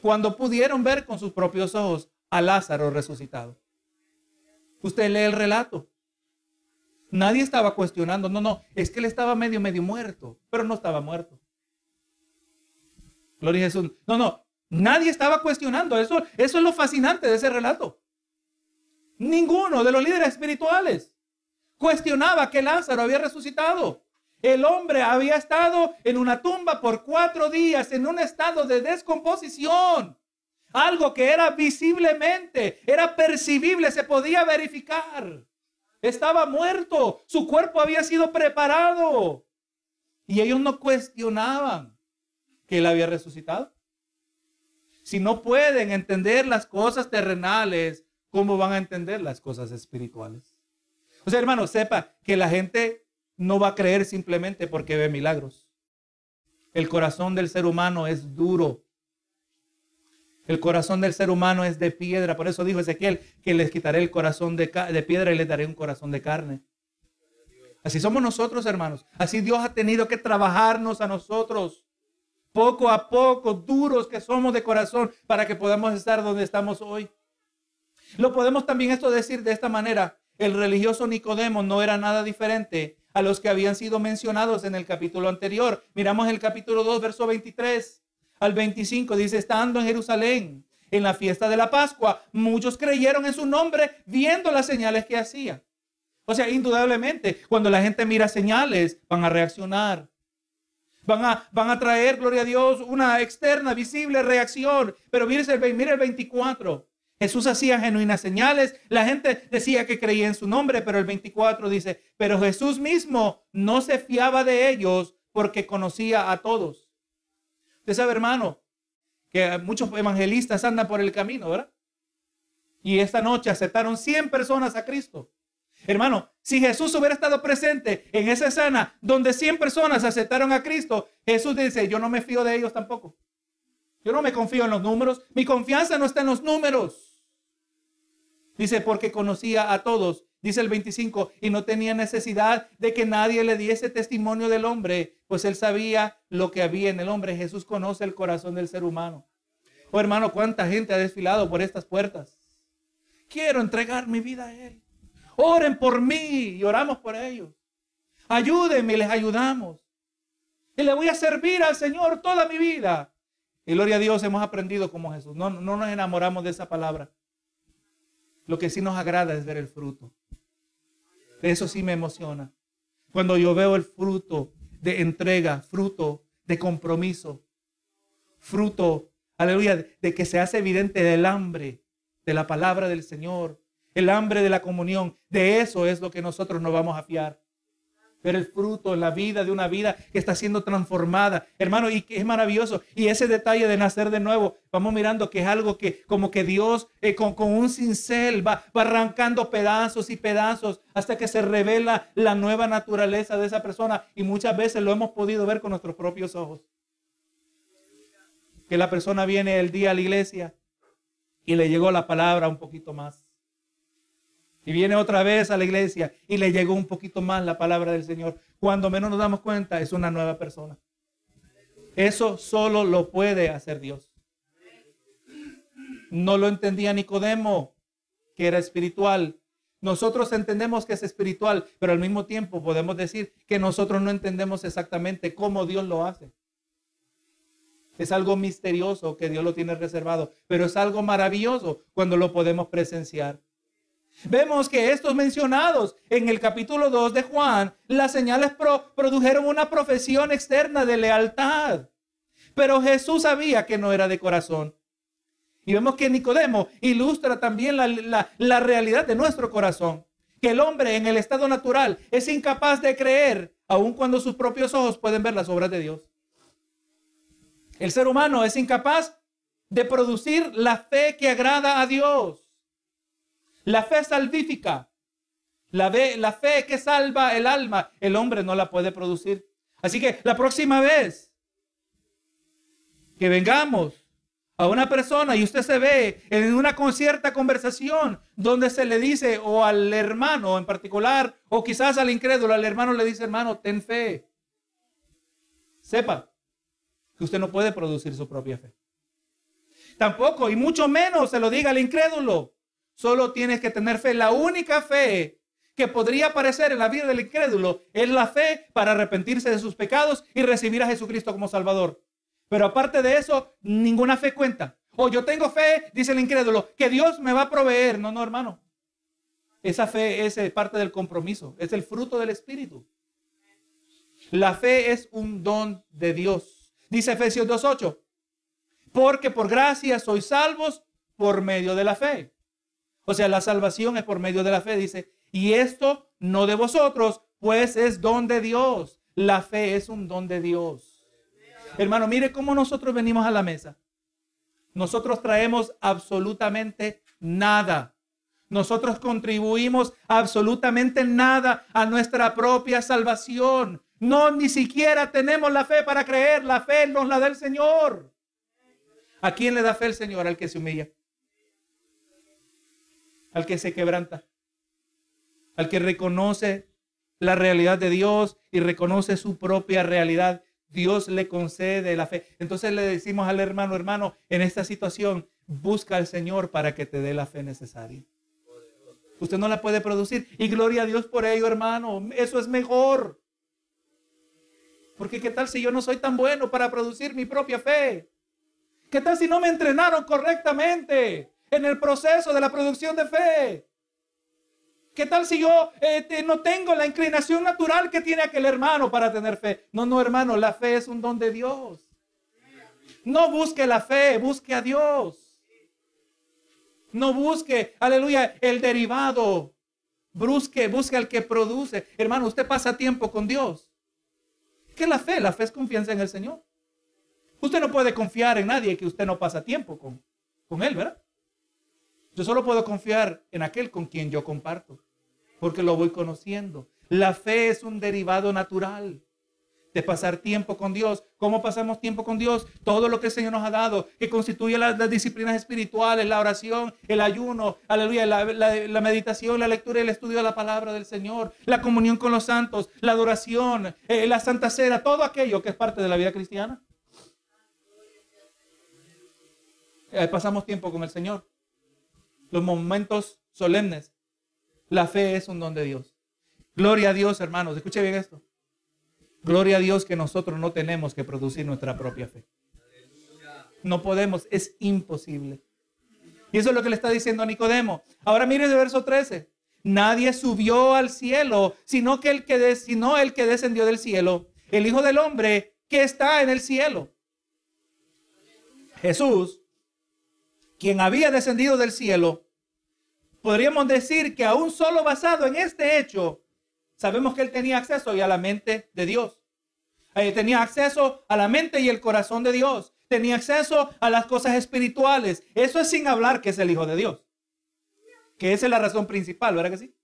cuando pudieron ver con sus propios ojos a Lázaro resucitado. Usted lee el relato. Nadie estaba cuestionando, no, no, es que él estaba medio, medio muerto, pero no estaba muerto. Gloria a Jesús. No, no, nadie estaba cuestionando. Eso, eso es lo fascinante de ese relato. Ninguno de los líderes espirituales cuestionaba que Lázaro había resucitado. El hombre había estado en una tumba por cuatro días en un estado de descomposición. Algo que era visiblemente, era percibible, se podía verificar. Estaba muerto, su cuerpo había sido preparado. Y ellos no cuestionaban que él había resucitado. Si no pueden entender las cosas terrenales, ¿cómo van a entender las cosas espirituales? O sea, hermano, sepa que la gente no va a creer simplemente porque ve milagros. El corazón del ser humano es duro el corazón del ser humano es de piedra. Por eso dijo Ezequiel que les quitaré el corazón de, piedra y les daré un corazón de carne. Así somos nosotros, hermanos. Así Dios ha tenido que trabajarnos a nosotros. Poco a poco, duros que somos de corazón para que podamos estar donde estamos hoy. Lo podemos también esto decir de esta manera. El religioso Nicodemo no era nada diferente a los que habían sido mencionados en el capítulo anterior. Miramos el capítulo 2, verso 23 al 25 dice, estando en Jerusalén en la fiesta de la Pascua, muchos creyeron en su nombre viendo las señales que hacía. O sea, indudablemente, cuando la gente mira señales, van a reaccionar. Van a, van a traer, gloria a Dios, una externa, visible reacción. Pero mire el, mire el 24. Jesús hacía genuinas señales. La gente decía que creía en su nombre, pero el 24 dice, pero Jesús mismo no se fiaba de ellos porque conocía a todos. Usted sabe, hermano, que muchos evangelistas andan por el camino, ¿verdad? Y esta noche aceptaron 100 personas a Cristo. Hermano, si Jesús hubiera estado presente en esa escena donde 100 personas aceptaron a Cristo, Jesús dice, yo no me fío de ellos tampoco. Yo no me confío en los números. Mi confianza no está en los números. Dice, porque conocía a todos. Dice el 25, y no tenía necesidad de que nadie le diese testimonio del hombre, pues él sabía lo que había en el hombre. Jesús conoce el corazón del ser humano. Oh hermano, cuánta gente ha desfilado por estas puertas. Quiero entregar mi vida a Él. Oren por mí y oramos por ellos. Ayúdenme y les ayudamos. Y le voy a servir al Señor toda mi vida. Y gloria a Dios, hemos aprendido como Jesús. No, no nos enamoramos de esa palabra. Lo que sí nos agrada es ver el fruto. Eso sí me emociona. Cuando yo veo el fruto de entrega, fruto de compromiso, fruto, aleluya, de que se hace evidente el hambre de la palabra del Señor, el hambre de la comunión. De eso es lo que nosotros nos vamos a fiar. Ver el fruto la vida de una vida que está siendo transformada. Hermano, y que es maravilloso. Y ese detalle de nacer de nuevo, vamos mirando que es algo que como que Dios eh, con, un cincel va, va arrancando pedazos y pedazos hasta que se revela la nueva naturaleza de esa persona. Y muchas veces lo hemos podido ver con nuestros propios ojos. Que la persona viene el día a la iglesia y le llegó la palabra un poquito más y viene otra vez a la iglesia y le llegó un poquito más la palabra del Señor. Cuando menos nos damos cuenta, es una nueva persona. Eso solo lo puede hacer Dios. No lo entendía Nicodemo, que era espiritual. Nosotros entendemos que es espiritual, pero al mismo tiempo podemos decir que nosotros no entendemos exactamente cómo Dios lo hace. Es algo misterioso que Dios lo tiene reservado, pero es algo maravilloso cuando lo podemos presenciar. Vemos que estos mencionados en el capítulo 2 de Juan, las señales produjeron una profesión externa de lealtad. Pero Jesús sabía que no era de corazón. Y vemos que Nicodemo ilustra también la, la realidad de nuestro corazón. Que el hombre en el estado natural es incapaz de creer, aun cuando sus propios ojos pueden ver las obras de Dios. El ser humano es incapaz de producir la fe que agrada a Dios. La fe salvífica, la, fe que salva el alma, el hombre no la puede producir. Así que la próxima vez que vengamos a una persona y usted se ve en una concierta conversación donde se le dice o al hermano en particular o quizás al incrédulo, al hermano le dice, hermano, ten fe. Sepa que usted no puede producir su propia fe. Tampoco, y mucho menos se lo diga al incrédulo. Solo tienes que tener fe. La única fe que podría aparecer en la vida del incrédulo es la fe para arrepentirse de sus pecados y recibir a Jesucristo como Salvador. Pero aparte de eso, ninguna fe cuenta. O yo tengo fe, dice el incrédulo, que Dios me va a proveer. No, no, hermano. Esa fe es eh, parte del compromiso, es el fruto del Espíritu. La fe es un don de Dios. Dice Efesios 2.8, porque por gracia sois salvos por medio de la fe. O sea, la salvación es por medio de la fe, dice. Y esto no de vosotros, pues es don de Dios. La fe es un don de Dios. Hermano, mire cómo nosotros venimos a la mesa. Nosotros traemos absolutamente nada. Nosotros contribuimos absolutamente nada a nuestra propia salvación. No, ni siquiera tenemos la fe para creer. La fe nos la da el Señor. ¿A quién le da fe el Señor? Al que se humilla al que se quebranta, al que reconoce la realidad de Dios y reconoce su propia realidad. Dios le concede la fe. Entonces le decimos al hermano, hermano, en esta situación, busca al Señor para que te dé la fe necesaria. Usted no la puede producir. Y gloria a Dios por ello, hermano. Eso es mejor. Porque qué tal si yo no soy tan bueno para producir mi propia fe? ¿Qué tal si no me entrenaron correctamente? En el proceso de la producción de fe. ¿Qué tal si yo este, no tengo la inclinación natural que tiene aquel hermano para tener fe? No, no, hermano, la fe es un don de Dios. No busque la fe, busque a Dios. No busque, aleluya, el derivado. Busque, busque al que produce. Hermano, usted pasa tiempo con Dios. ¿Qué es la fe? La fe es confianza en el Señor. Usted no puede confiar en nadie que usted no pasa tiempo con, con él, ¿verdad? Yo solo puedo confiar en aquel con quien yo comparto, porque lo voy conociendo. La fe es un derivado natural de pasar tiempo con Dios. ¿Cómo pasamos tiempo con Dios? Todo lo que el Señor nos ha dado, que constituye las, disciplinas espirituales, la oración, el ayuno, aleluya, la, meditación, la lectura y el estudio de la palabra del Señor, la comunión con los santos, la adoración, eh, la santa cena, todo aquello que es parte de la vida cristiana. Eh, pasamos tiempo con el Señor. Los momentos solemnes. La fe es un don de Dios. Gloria a Dios, hermanos. Escuche bien esto. Gloria a Dios que nosotros no tenemos que producir nuestra propia fe. No podemos, es imposible. Y eso es lo que le está diciendo a Nicodemo. Ahora mire el verso 13. Nadie subió al cielo, sino que el que sino el que descendió del cielo, el Hijo del Hombre que está en el cielo. Jesús, quien había descendido del cielo, podríamos decir que aún solo basado en este hecho, Sabemos que él tenía acceso y a la mente de Dios. Eh, tenía acceso a la mente y el corazón de Dios. Tenía acceso a las cosas espirituales. Eso es sin hablar que es el Hijo de Dios. Que esa es la razón principal, ¿verdad que sí?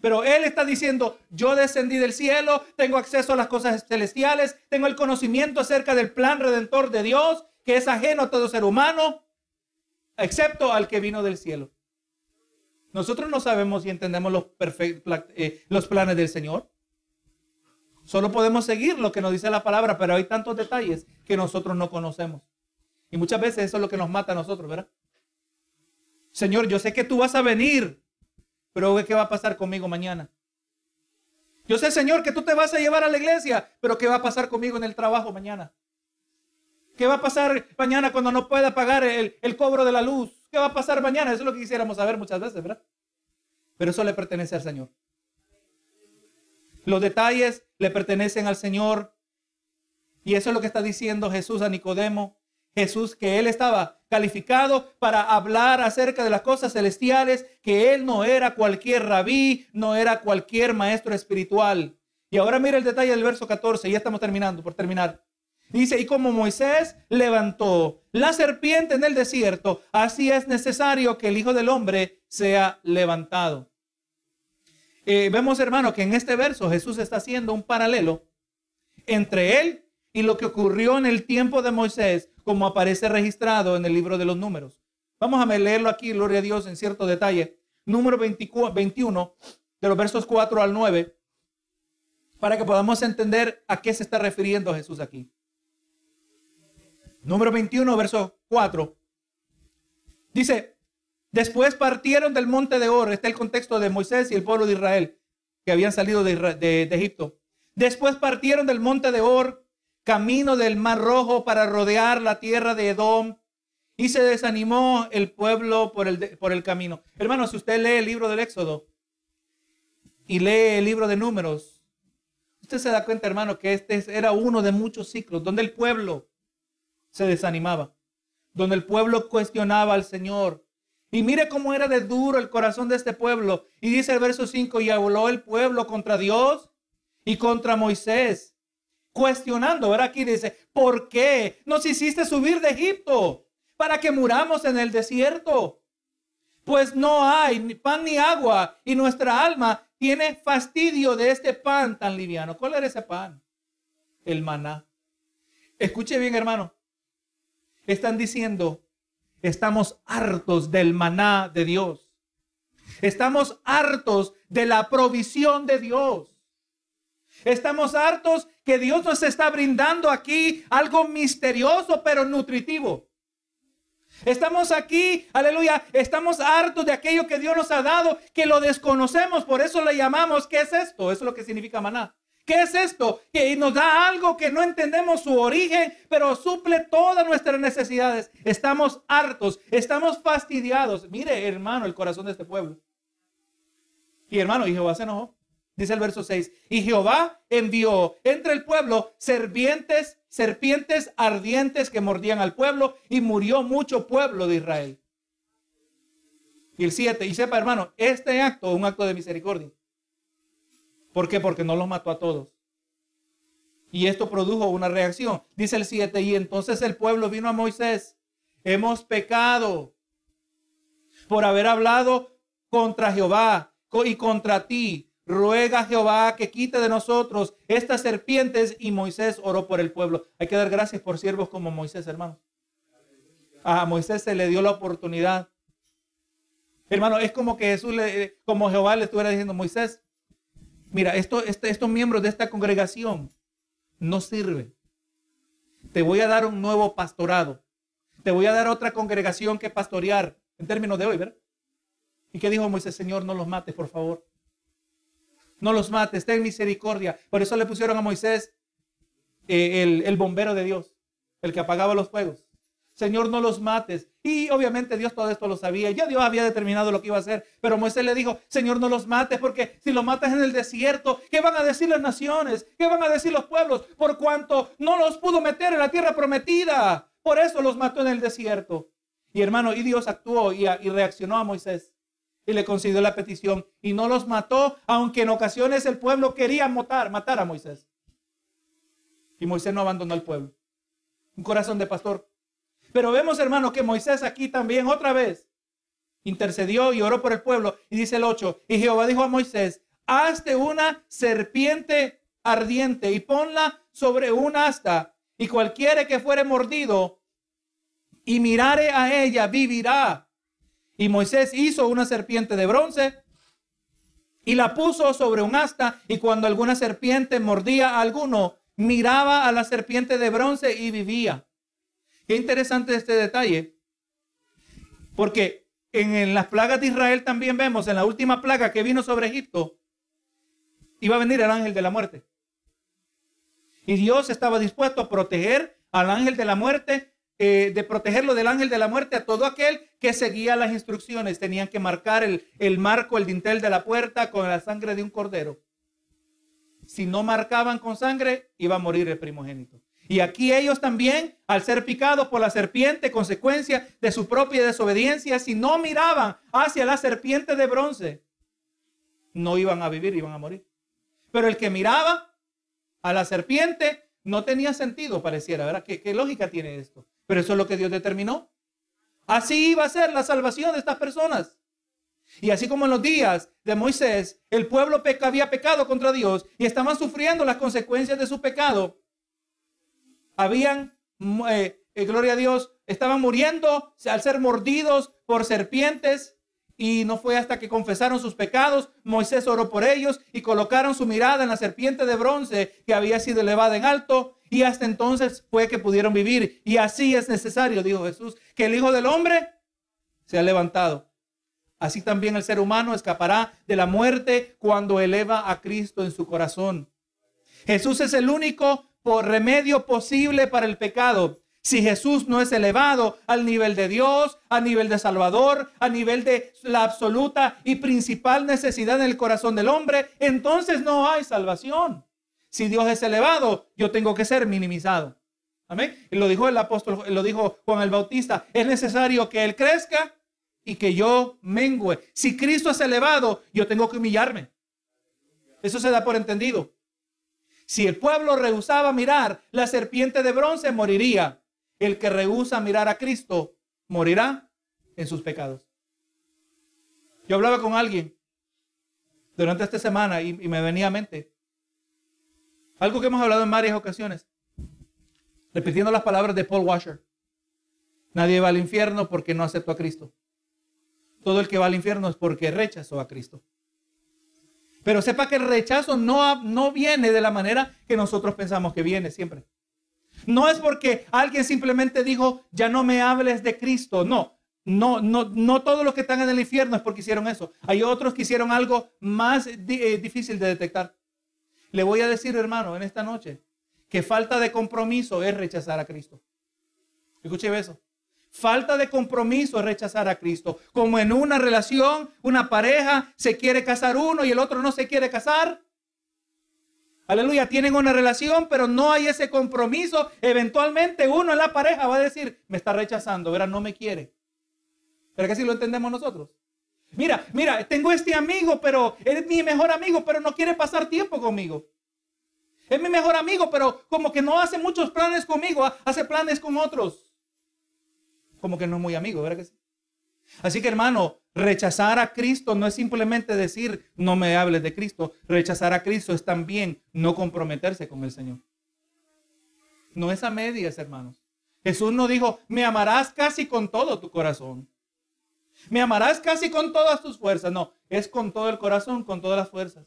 Pero él está diciendo, yo descendí del cielo, tengo acceso a las cosas celestiales, tengo el conocimiento acerca del plan redentor de Dios, que es ajeno a todo ser humano, excepto al que vino del cielo. Nosotros no sabemos y entendemos los, eh, los planes del Señor. Solo podemos seguir lo que nos dice la palabra, pero hay tantos detalles que nosotros no conocemos. Y muchas veces eso es lo que nos mata a nosotros, ¿verdad? Señor, yo sé que tú vas a venir, pero ¿qué va a pasar conmigo mañana? Yo sé, Señor, que tú te vas a llevar a la iglesia, pero ¿qué va a pasar conmigo en el trabajo mañana? ¿Qué va a pasar mañana cuando no pueda pagar el, el cobro de la luz? ¿Qué va a pasar mañana? Eso es lo que quisiéramos saber muchas veces, ¿verdad? Pero eso le pertenece al Señor. Los detalles le pertenecen al Señor. Y eso es lo que está diciendo Jesús a Nicodemo. Jesús que él estaba calificado para hablar acerca de las cosas celestiales, que él no era cualquier rabí, no era cualquier maestro espiritual. Y ahora mira el detalle del verso 14, ya estamos terminando, por terminar. Dice, y como Moisés levantó la serpiente en el desierto, así es necesario que el Hijo del Hombre sea levantado. Eh, vemos, hermano, que en este verso Jesús está haciendo un paralelo entre él y lo que ocurrió en el tiempo de Moisés, como aparece registrado en el libro de los números. Vamos a leerlo aquí, gloria a Dios, en cierto detalle. Número 21, de los versos 4 al 9, para que podamos entender a qué se está refiriendo Jesús aquí. Número 21, verso 4. Dice, después partieron del monte de Or, está el contexto de Moisés y el pueblo de Israel, que habían salido de, Egipto. Después partieron del monte de Or, camino del Mar Rojo para rodear la tierra de Edom, y se desanimó el pueblo por el, por el camino. Hermano, si usted lee el libro del Éxodo y lee el libro de Números, usted se da cuenta, hermano, que este era uno de muchos ciclos donde el pueblo se desanimaba, donde el pueblo cuestionaba al Señor. Y mire cómo era de duro el corazón de este pueblo. Y dice el verso 5, y habló el pueblo contra Dios y contra Moisés, cuestionando. Ahora aquí dice, ¿por qué nos hiciste subir de Egipto para que muramos en el desierto? Pues no hay ni pan ni agua y nuestra alma tiene fastidio de este pan tan liviano. ¿Cuál era ese pan? El maná. Escuche bien, hermano. Están diciendo, estamos hartos del maná de Dios. Estamos hartos de la provisión de Dios. Estamos hartos que Dios nos está brindando aquí algo misterioso pero nutritivo. Estamos aquí, aleluya, estamos hartos de aquello que Dios nos ha dado, que lo desconocemos, por eso le llamamos, ¿qué es esto? Eso es lo que significa maná. ¿Qué es esto? Que nos da algo que no entendemos su origen, pero suple todas nuestras necesidades. Estamos hartos, estamos fastidiados. Mire, hermano, el corazón de este pueblo. Y hermano, y Jehová se enojó. Dice el verso 6. Y Jehová envió entre el pueblo serpientes, serpientes ardientes que mordían al pueblo y murió mucho pueblo de Israel. Y el 7. Y sepa, hermano, este acto un acto de misericordia. ¿Por qué? Porque no los mató a todos. Y esto produjo una reacción. Dice el 7, y entonces el pueblo vino a Moisés. Hemos pecado por haber hablado contra Jehová y contra ti. Ruega Jehová que quite de nosotros estas serpientes. Y Moisés oró por el pueblo. Hay que dar gracias por siervos como Moisés, hermano. A Moisés se le dio la oportunidad. Hermano, es como que Jesús, le, como Jehová le estuviera diciendo, Moisés, mira, esto, este, estos miembros de esta congregación no sirven. Te voy a dar un nuevo pastorado. Te voy a dar otra congregación que pastorear en términos de hoy, ¿verdad? ¿Y qué dijo Moisés? Señor, no los mates, por favor. No los mates, ten misericordia. Por eso le pusieron a Moisés eh, el, el bombero de Dios, el que apagaba los fuegos. Señor, no los mates. Y obviamente Dios todo esto lo sabía. Ya Dios había determinado lo que iba a hacer. Pero Moisés le dijo, Señor, no los mates porque si los matas en el desierto, ¿qué van a decir las naciones? ¿Qué van a decir los pueblos? Por cuanto no los pudo meter en la tierra prometida. Por eso los mató en el desierto. Y hermano, y Dios actuó y, reaccionó a Moisés. Y le concedió la petición. Y no los mató, aunque en ocasiones el pueblo quería matar, matar a Moisés. Y Moisés no abandonó al pueblo. Un corazón de pastor pero vemos, hermano, que Moisés aquí también otra vez intercedió y oró por el pueblo. Y dice el 8, y Jehová dijo a Moisés, hazte una serpiente ardiente y ponla sobre un asta, y cualquiera que fuere mordido y mirare a ella, vivirá. Y Moisés hizo una serpiente de bronce y la puso sobre un asta, y cuando alguna serpiente mordía a alguno, miraba a la serpiente de bronce y vivía. Qué interesante este detalle, porque en, las plagas de Israel también vemos, en la última plaga que vino sobre Egipto, iba a venir el ángel de la muerte. Y Dios estaba dispuesto a proteger al ángel de la muerte, eh, de protegerlo del ángel de la muerte a todo aquel que seguía las instrucciones. Tenían que marcar el, el marco, el dintel de la puerta con la sangre de un cordero. Si no marcaban con sangre, iba a morir el primogénito. Y aquí ellos también, al ser picados por la serpiente, consecuencia de su propia desobediencia, si no miraban hacia la serpiente de bronce, no iban a vivir, iban a morir. Pero el que miraba a la serpiente no tenía sentido, pareciera, ¿verdad? ¿Qué, qué lógica tiene esto? Pero eso es lo que Dios determinó. Así iba a ser la salvación de estas personas. Y así como en los días de Moisés, el pueblo había pecado contra Dios y estaban sufriendo las consecuencias de su pecado habían, eh, eh, gloria a Dios, estaban muriendo al ser mordidos por serpientes. Y no fue hasta que confesaron sus pecados, Moisés oró por ellos y colocaron su mirada en la serpiente de bronce que había sido elevada en alto. Y hasta entonces fue que pudieron vivir. Y así es necesario, dijo Jesús, que el Hijo del Hombre se ha levantado. Así también el ser humano escapará de la muerte cuando eleva a Cristo en su corazón. Jesús es el único por remedio posible para el pecado. Si Jesús no es elevado al nivel de Dios, a nivel de Salvador, a nivel de la absoluta y principal necesidad en el corazón del hombre, entonces no hay salvación. Si Dios es elevado, yo tengo que ser minimizado. Amén. Lo dijo el apóstol, lo dijo Juan el Bautista. Es necesario que Él crezca y que yo mengüe. Si Cristo es elevado, yo tengo que humillarme. Eso se da por entendido. Si el pueblo rehusaba mirar la serpiente de bronce, moriría. El que rehúsa mirar a Cristo, morirá en sus pecados. Yo hablaba con alguien durante esta semana y, me venía a mente algo que hemos hablado en varias ocasiones, repitiendo las palabras de Paul Washer. Nadie va al infierno porque no aceptó a Cristo. Todo el que va al infierno es porque rechazó a Cristo. Pero sepa que el rechazo no, no viene de la manera que nosotros pensamos que viene siempre. No es porque alguien simplemente dijo, ya no me hables de Cristo. No, no, no, no todos los que están en el infierno es porque hicieron eso. Hay otros que hicieron algo más eh, difícil de detectar. Le voy a decir, hermano, en esta noche, que falta de compromiso es rechazar a Cristo. Escuche eso. Falta de compromiso es rechazar a Cristo. Como en una relación, una pareja se quiere casar uno y el otro no se quiere casar. Aleluya, tienen una relación, pero no hay ese compromiso. Eventualmente uno en la pareja va a decir, me está rechazando, verá, no me quiere. Pero que si lo entendemos nosotros. Mira, mira, tengo este amigo, pero es mi mejor amigo, pero no quiere pasar tiempo conmigo. Es mi mejor amigo, pero como que no hace muchos planes conmigo, hace planes con otros. Como que no es muy amigo, ¿verdad que sí? Así que hermano, rechazar a Cristo no es simplemente decir no me hables de Cristo. Rechazar a Cristo es también no comprometerse con el Señor. No es a medias, hermanos. Jesús no dijo, me amarás casi con todo tu corazón. Me amarás casi con todas tus fuerzas. No, es con todo el corazón, con todas las fuerzas,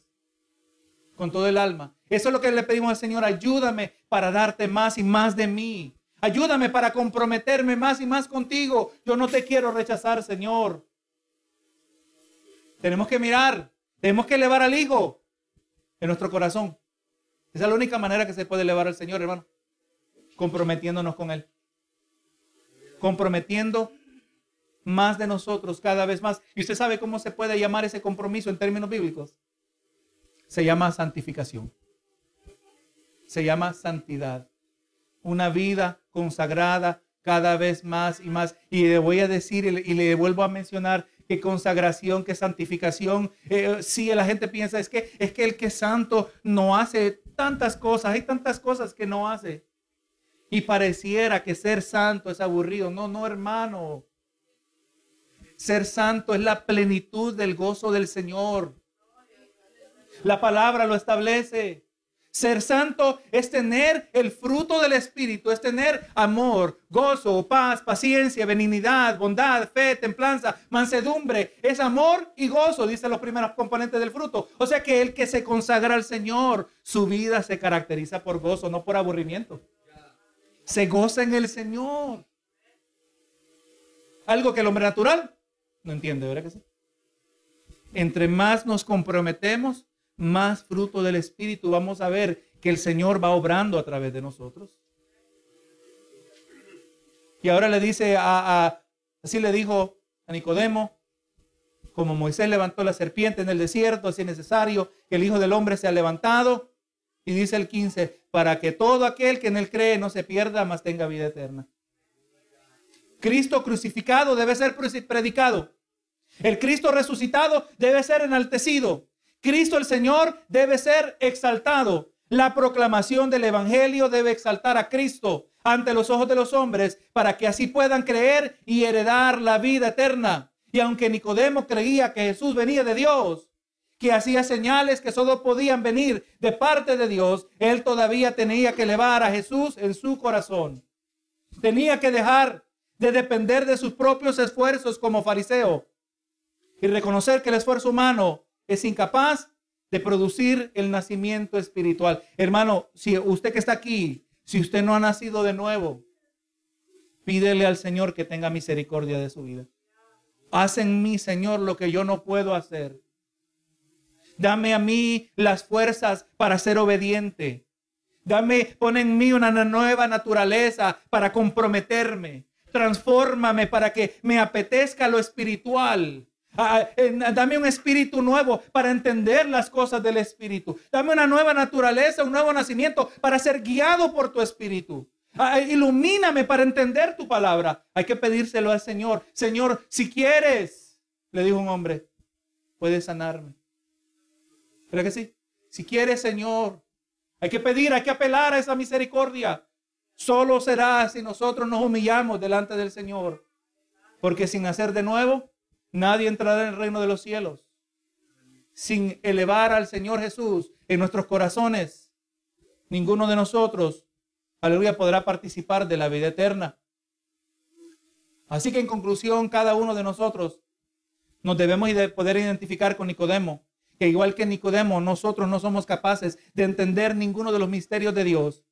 con todo el alma. Eso es lo que le pedimos al Señor. Ayúdame para darte más y más de mí. Ayúdame para comprometerme más y más contigo. Yo no te quiero rechazar, Señor. Tenemos que mirar, tenemos que elevar al Hijo en nuestro corazón. Esa es la única manera que se puede elevar al Señor, hermano. Comprometiéndonos con Él. Comprometiendo más de nosotros cada vez más. ¿Y usted sabe cómo se puede llamar ese compromiso en términos bíblicos? Se llama santificación. Se llama santidad. Una vida consagrada cada vez más y más. Y le voy a decir y le, vuelvo a mencionar que consagración, que santificación. Eh, si la gente piensa es que es que el que es santo no hace tantas cosas, hay tantas cosas que no hace. Y pareciera que ser santo es aburrido. No, no, hermano. Ser santo es la plenitud del gozo del Señor. La palabra lo establece. Ser santo es tener el fruto del Espíritu, es tener amor, gozo, paz, paciencia, benignidad, bondad, fe, templanza, mansedumbre. Es amor y gozo, dicen los primeros componentes del fruto. O sea que el que se consagra al Señor, su vida se caracteriza por gozo, no por aburrimiento. Se goza en el Señor. Algo que el hombre natural no entiende, ¿verdad que sí? Entre más nos comprometemos, más fruto del Espíritu vamos a ver que el Señor va obrando a través de nosotros. Y ahora le dice a, así le dijo a Nicodemo, como Moisés levantó la serpiente en el desierto, así es necesario que el Hijo del Hombre sea levantado. Y dice el 15, para que todo aquel que en él cree no se pierda, mas tenga vida eterna. Cristo crucificado debe ser predicado. El Cristo resucitado debe ser enaltecido. Cristo el Señor debe ser exaltado. La proclamación del Evangelio debe exaltar a Cristo ante los ojos de los hombres para que así puedan creer y heredar la vida eterna. Y aunque Nicodemo creía que Jesús venía de Dios, que hacía señales que solo podían venir de parte de Dios, él todavía tenía que elevar a Jesús en su corazón. Tenía que dejar de depender de sus propios esfuerzos como fariseo y reconocer que el esfuerzo humano es incapaz de producir el nacimiento espiritual. Hermano, si usted que está aquí, si usted no ha nacido de nuevo, pídele al Señor que tenga misericordia de su vida. Haz en mí, Señor, lo que yo no puedo hacer. Dame a mí las fuerzas para ser obediente. Dame, pon en mí una nueva naturaleza para comprometerme. Transfórmame para que me apetezca lo espiritual dame un espíritu nuevo para entender las cosas del espíritu. Dame una nueva naturaleza, un nuevo nacimiento para ser guiado por tu espíritu. Ah, ilumíname para entender tu palabra. Hay que pedírselo al Señor. Señor, si quieres, le dijo un hombre, puedes sanarme. ¿Pero que sí? Si quieres, Señor, hay que pedir, hay que apelar a esa misericordia. Solo será si nosotros nos humillamos delante del Señor. Porque sin hacer de nuevo, Nadie entrará en el reino de los cielos sin elevar al Señor Jesús en nuestros corazones. Ninguno de nosotros, aleluya, podrá participar de la vida eterna. Así que en conclusión, cada uno de nosotros nos debemos de poder identificar con Nicodemo, que igual que Nicodemo, nosotros no somos capaces de entender ninguno de los misterios de Dios.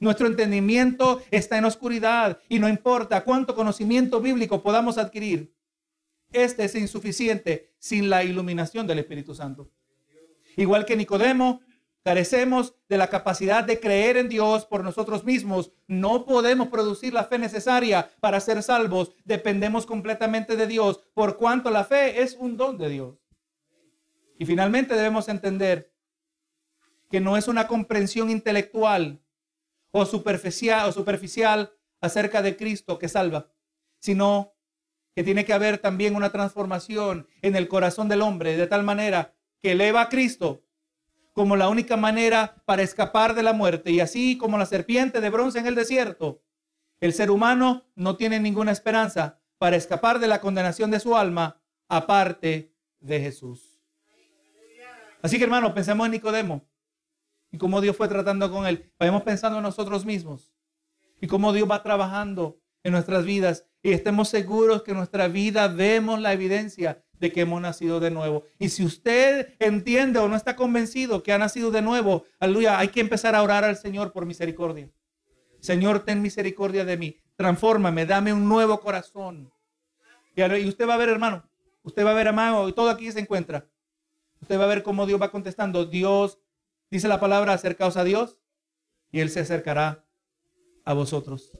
Nuestro entendimiento está en oscuridad y no importa cuánto conocimiento bíblico podamos adquirir. Este es insuficiente sin la iluminación del Espíritu Santo. Igual que Nicodemo, carecemos de la capacidad de creer en Dios por nosotros mismos. No podemos producir la fe necesaria para ser salvos. Dependemos completamente de Dios, por cuanto la fe es un don de Dios. Y finalmente debemos entender que no es una comprensión intelectual o superficial, o superficial acerca de Cristo que salva, sino que tiene que haber también una transformación en el corazón del hombre de tal manera que eleva a Cristo como la única manera para escapar de la muerte. Y así como la serpiente de bronce en el desierto, el ser humano no tiene ninguna esperanza para escapar de la condenación de su alma aparte de Jesús. Así que hermano, pensemos en Nicodemo y cómo Dios fue tratando con él. Vayamos pensando en nosotros mismos y cómo Dios va trabajando en nuestras vidas y estemos seguros que en nuestra vida vemos la evidencia de que hemos nacido de nuevo. Y si usted entiende o no está convencido que ha nacido de nuevo, aleluya, hay que empezar a orar al Señor por misericordia. Señor, ten misericordia de mí. Transfórmame, dame un nuevo corazón. Y usted va a ver, hermano, usted va a ver, hermano, y todo aquí se encuentra. Usted va a ver cómo Dios va contestando. Dios, dice la palabra, acercaos a Dios y Él se acercará a vosotros.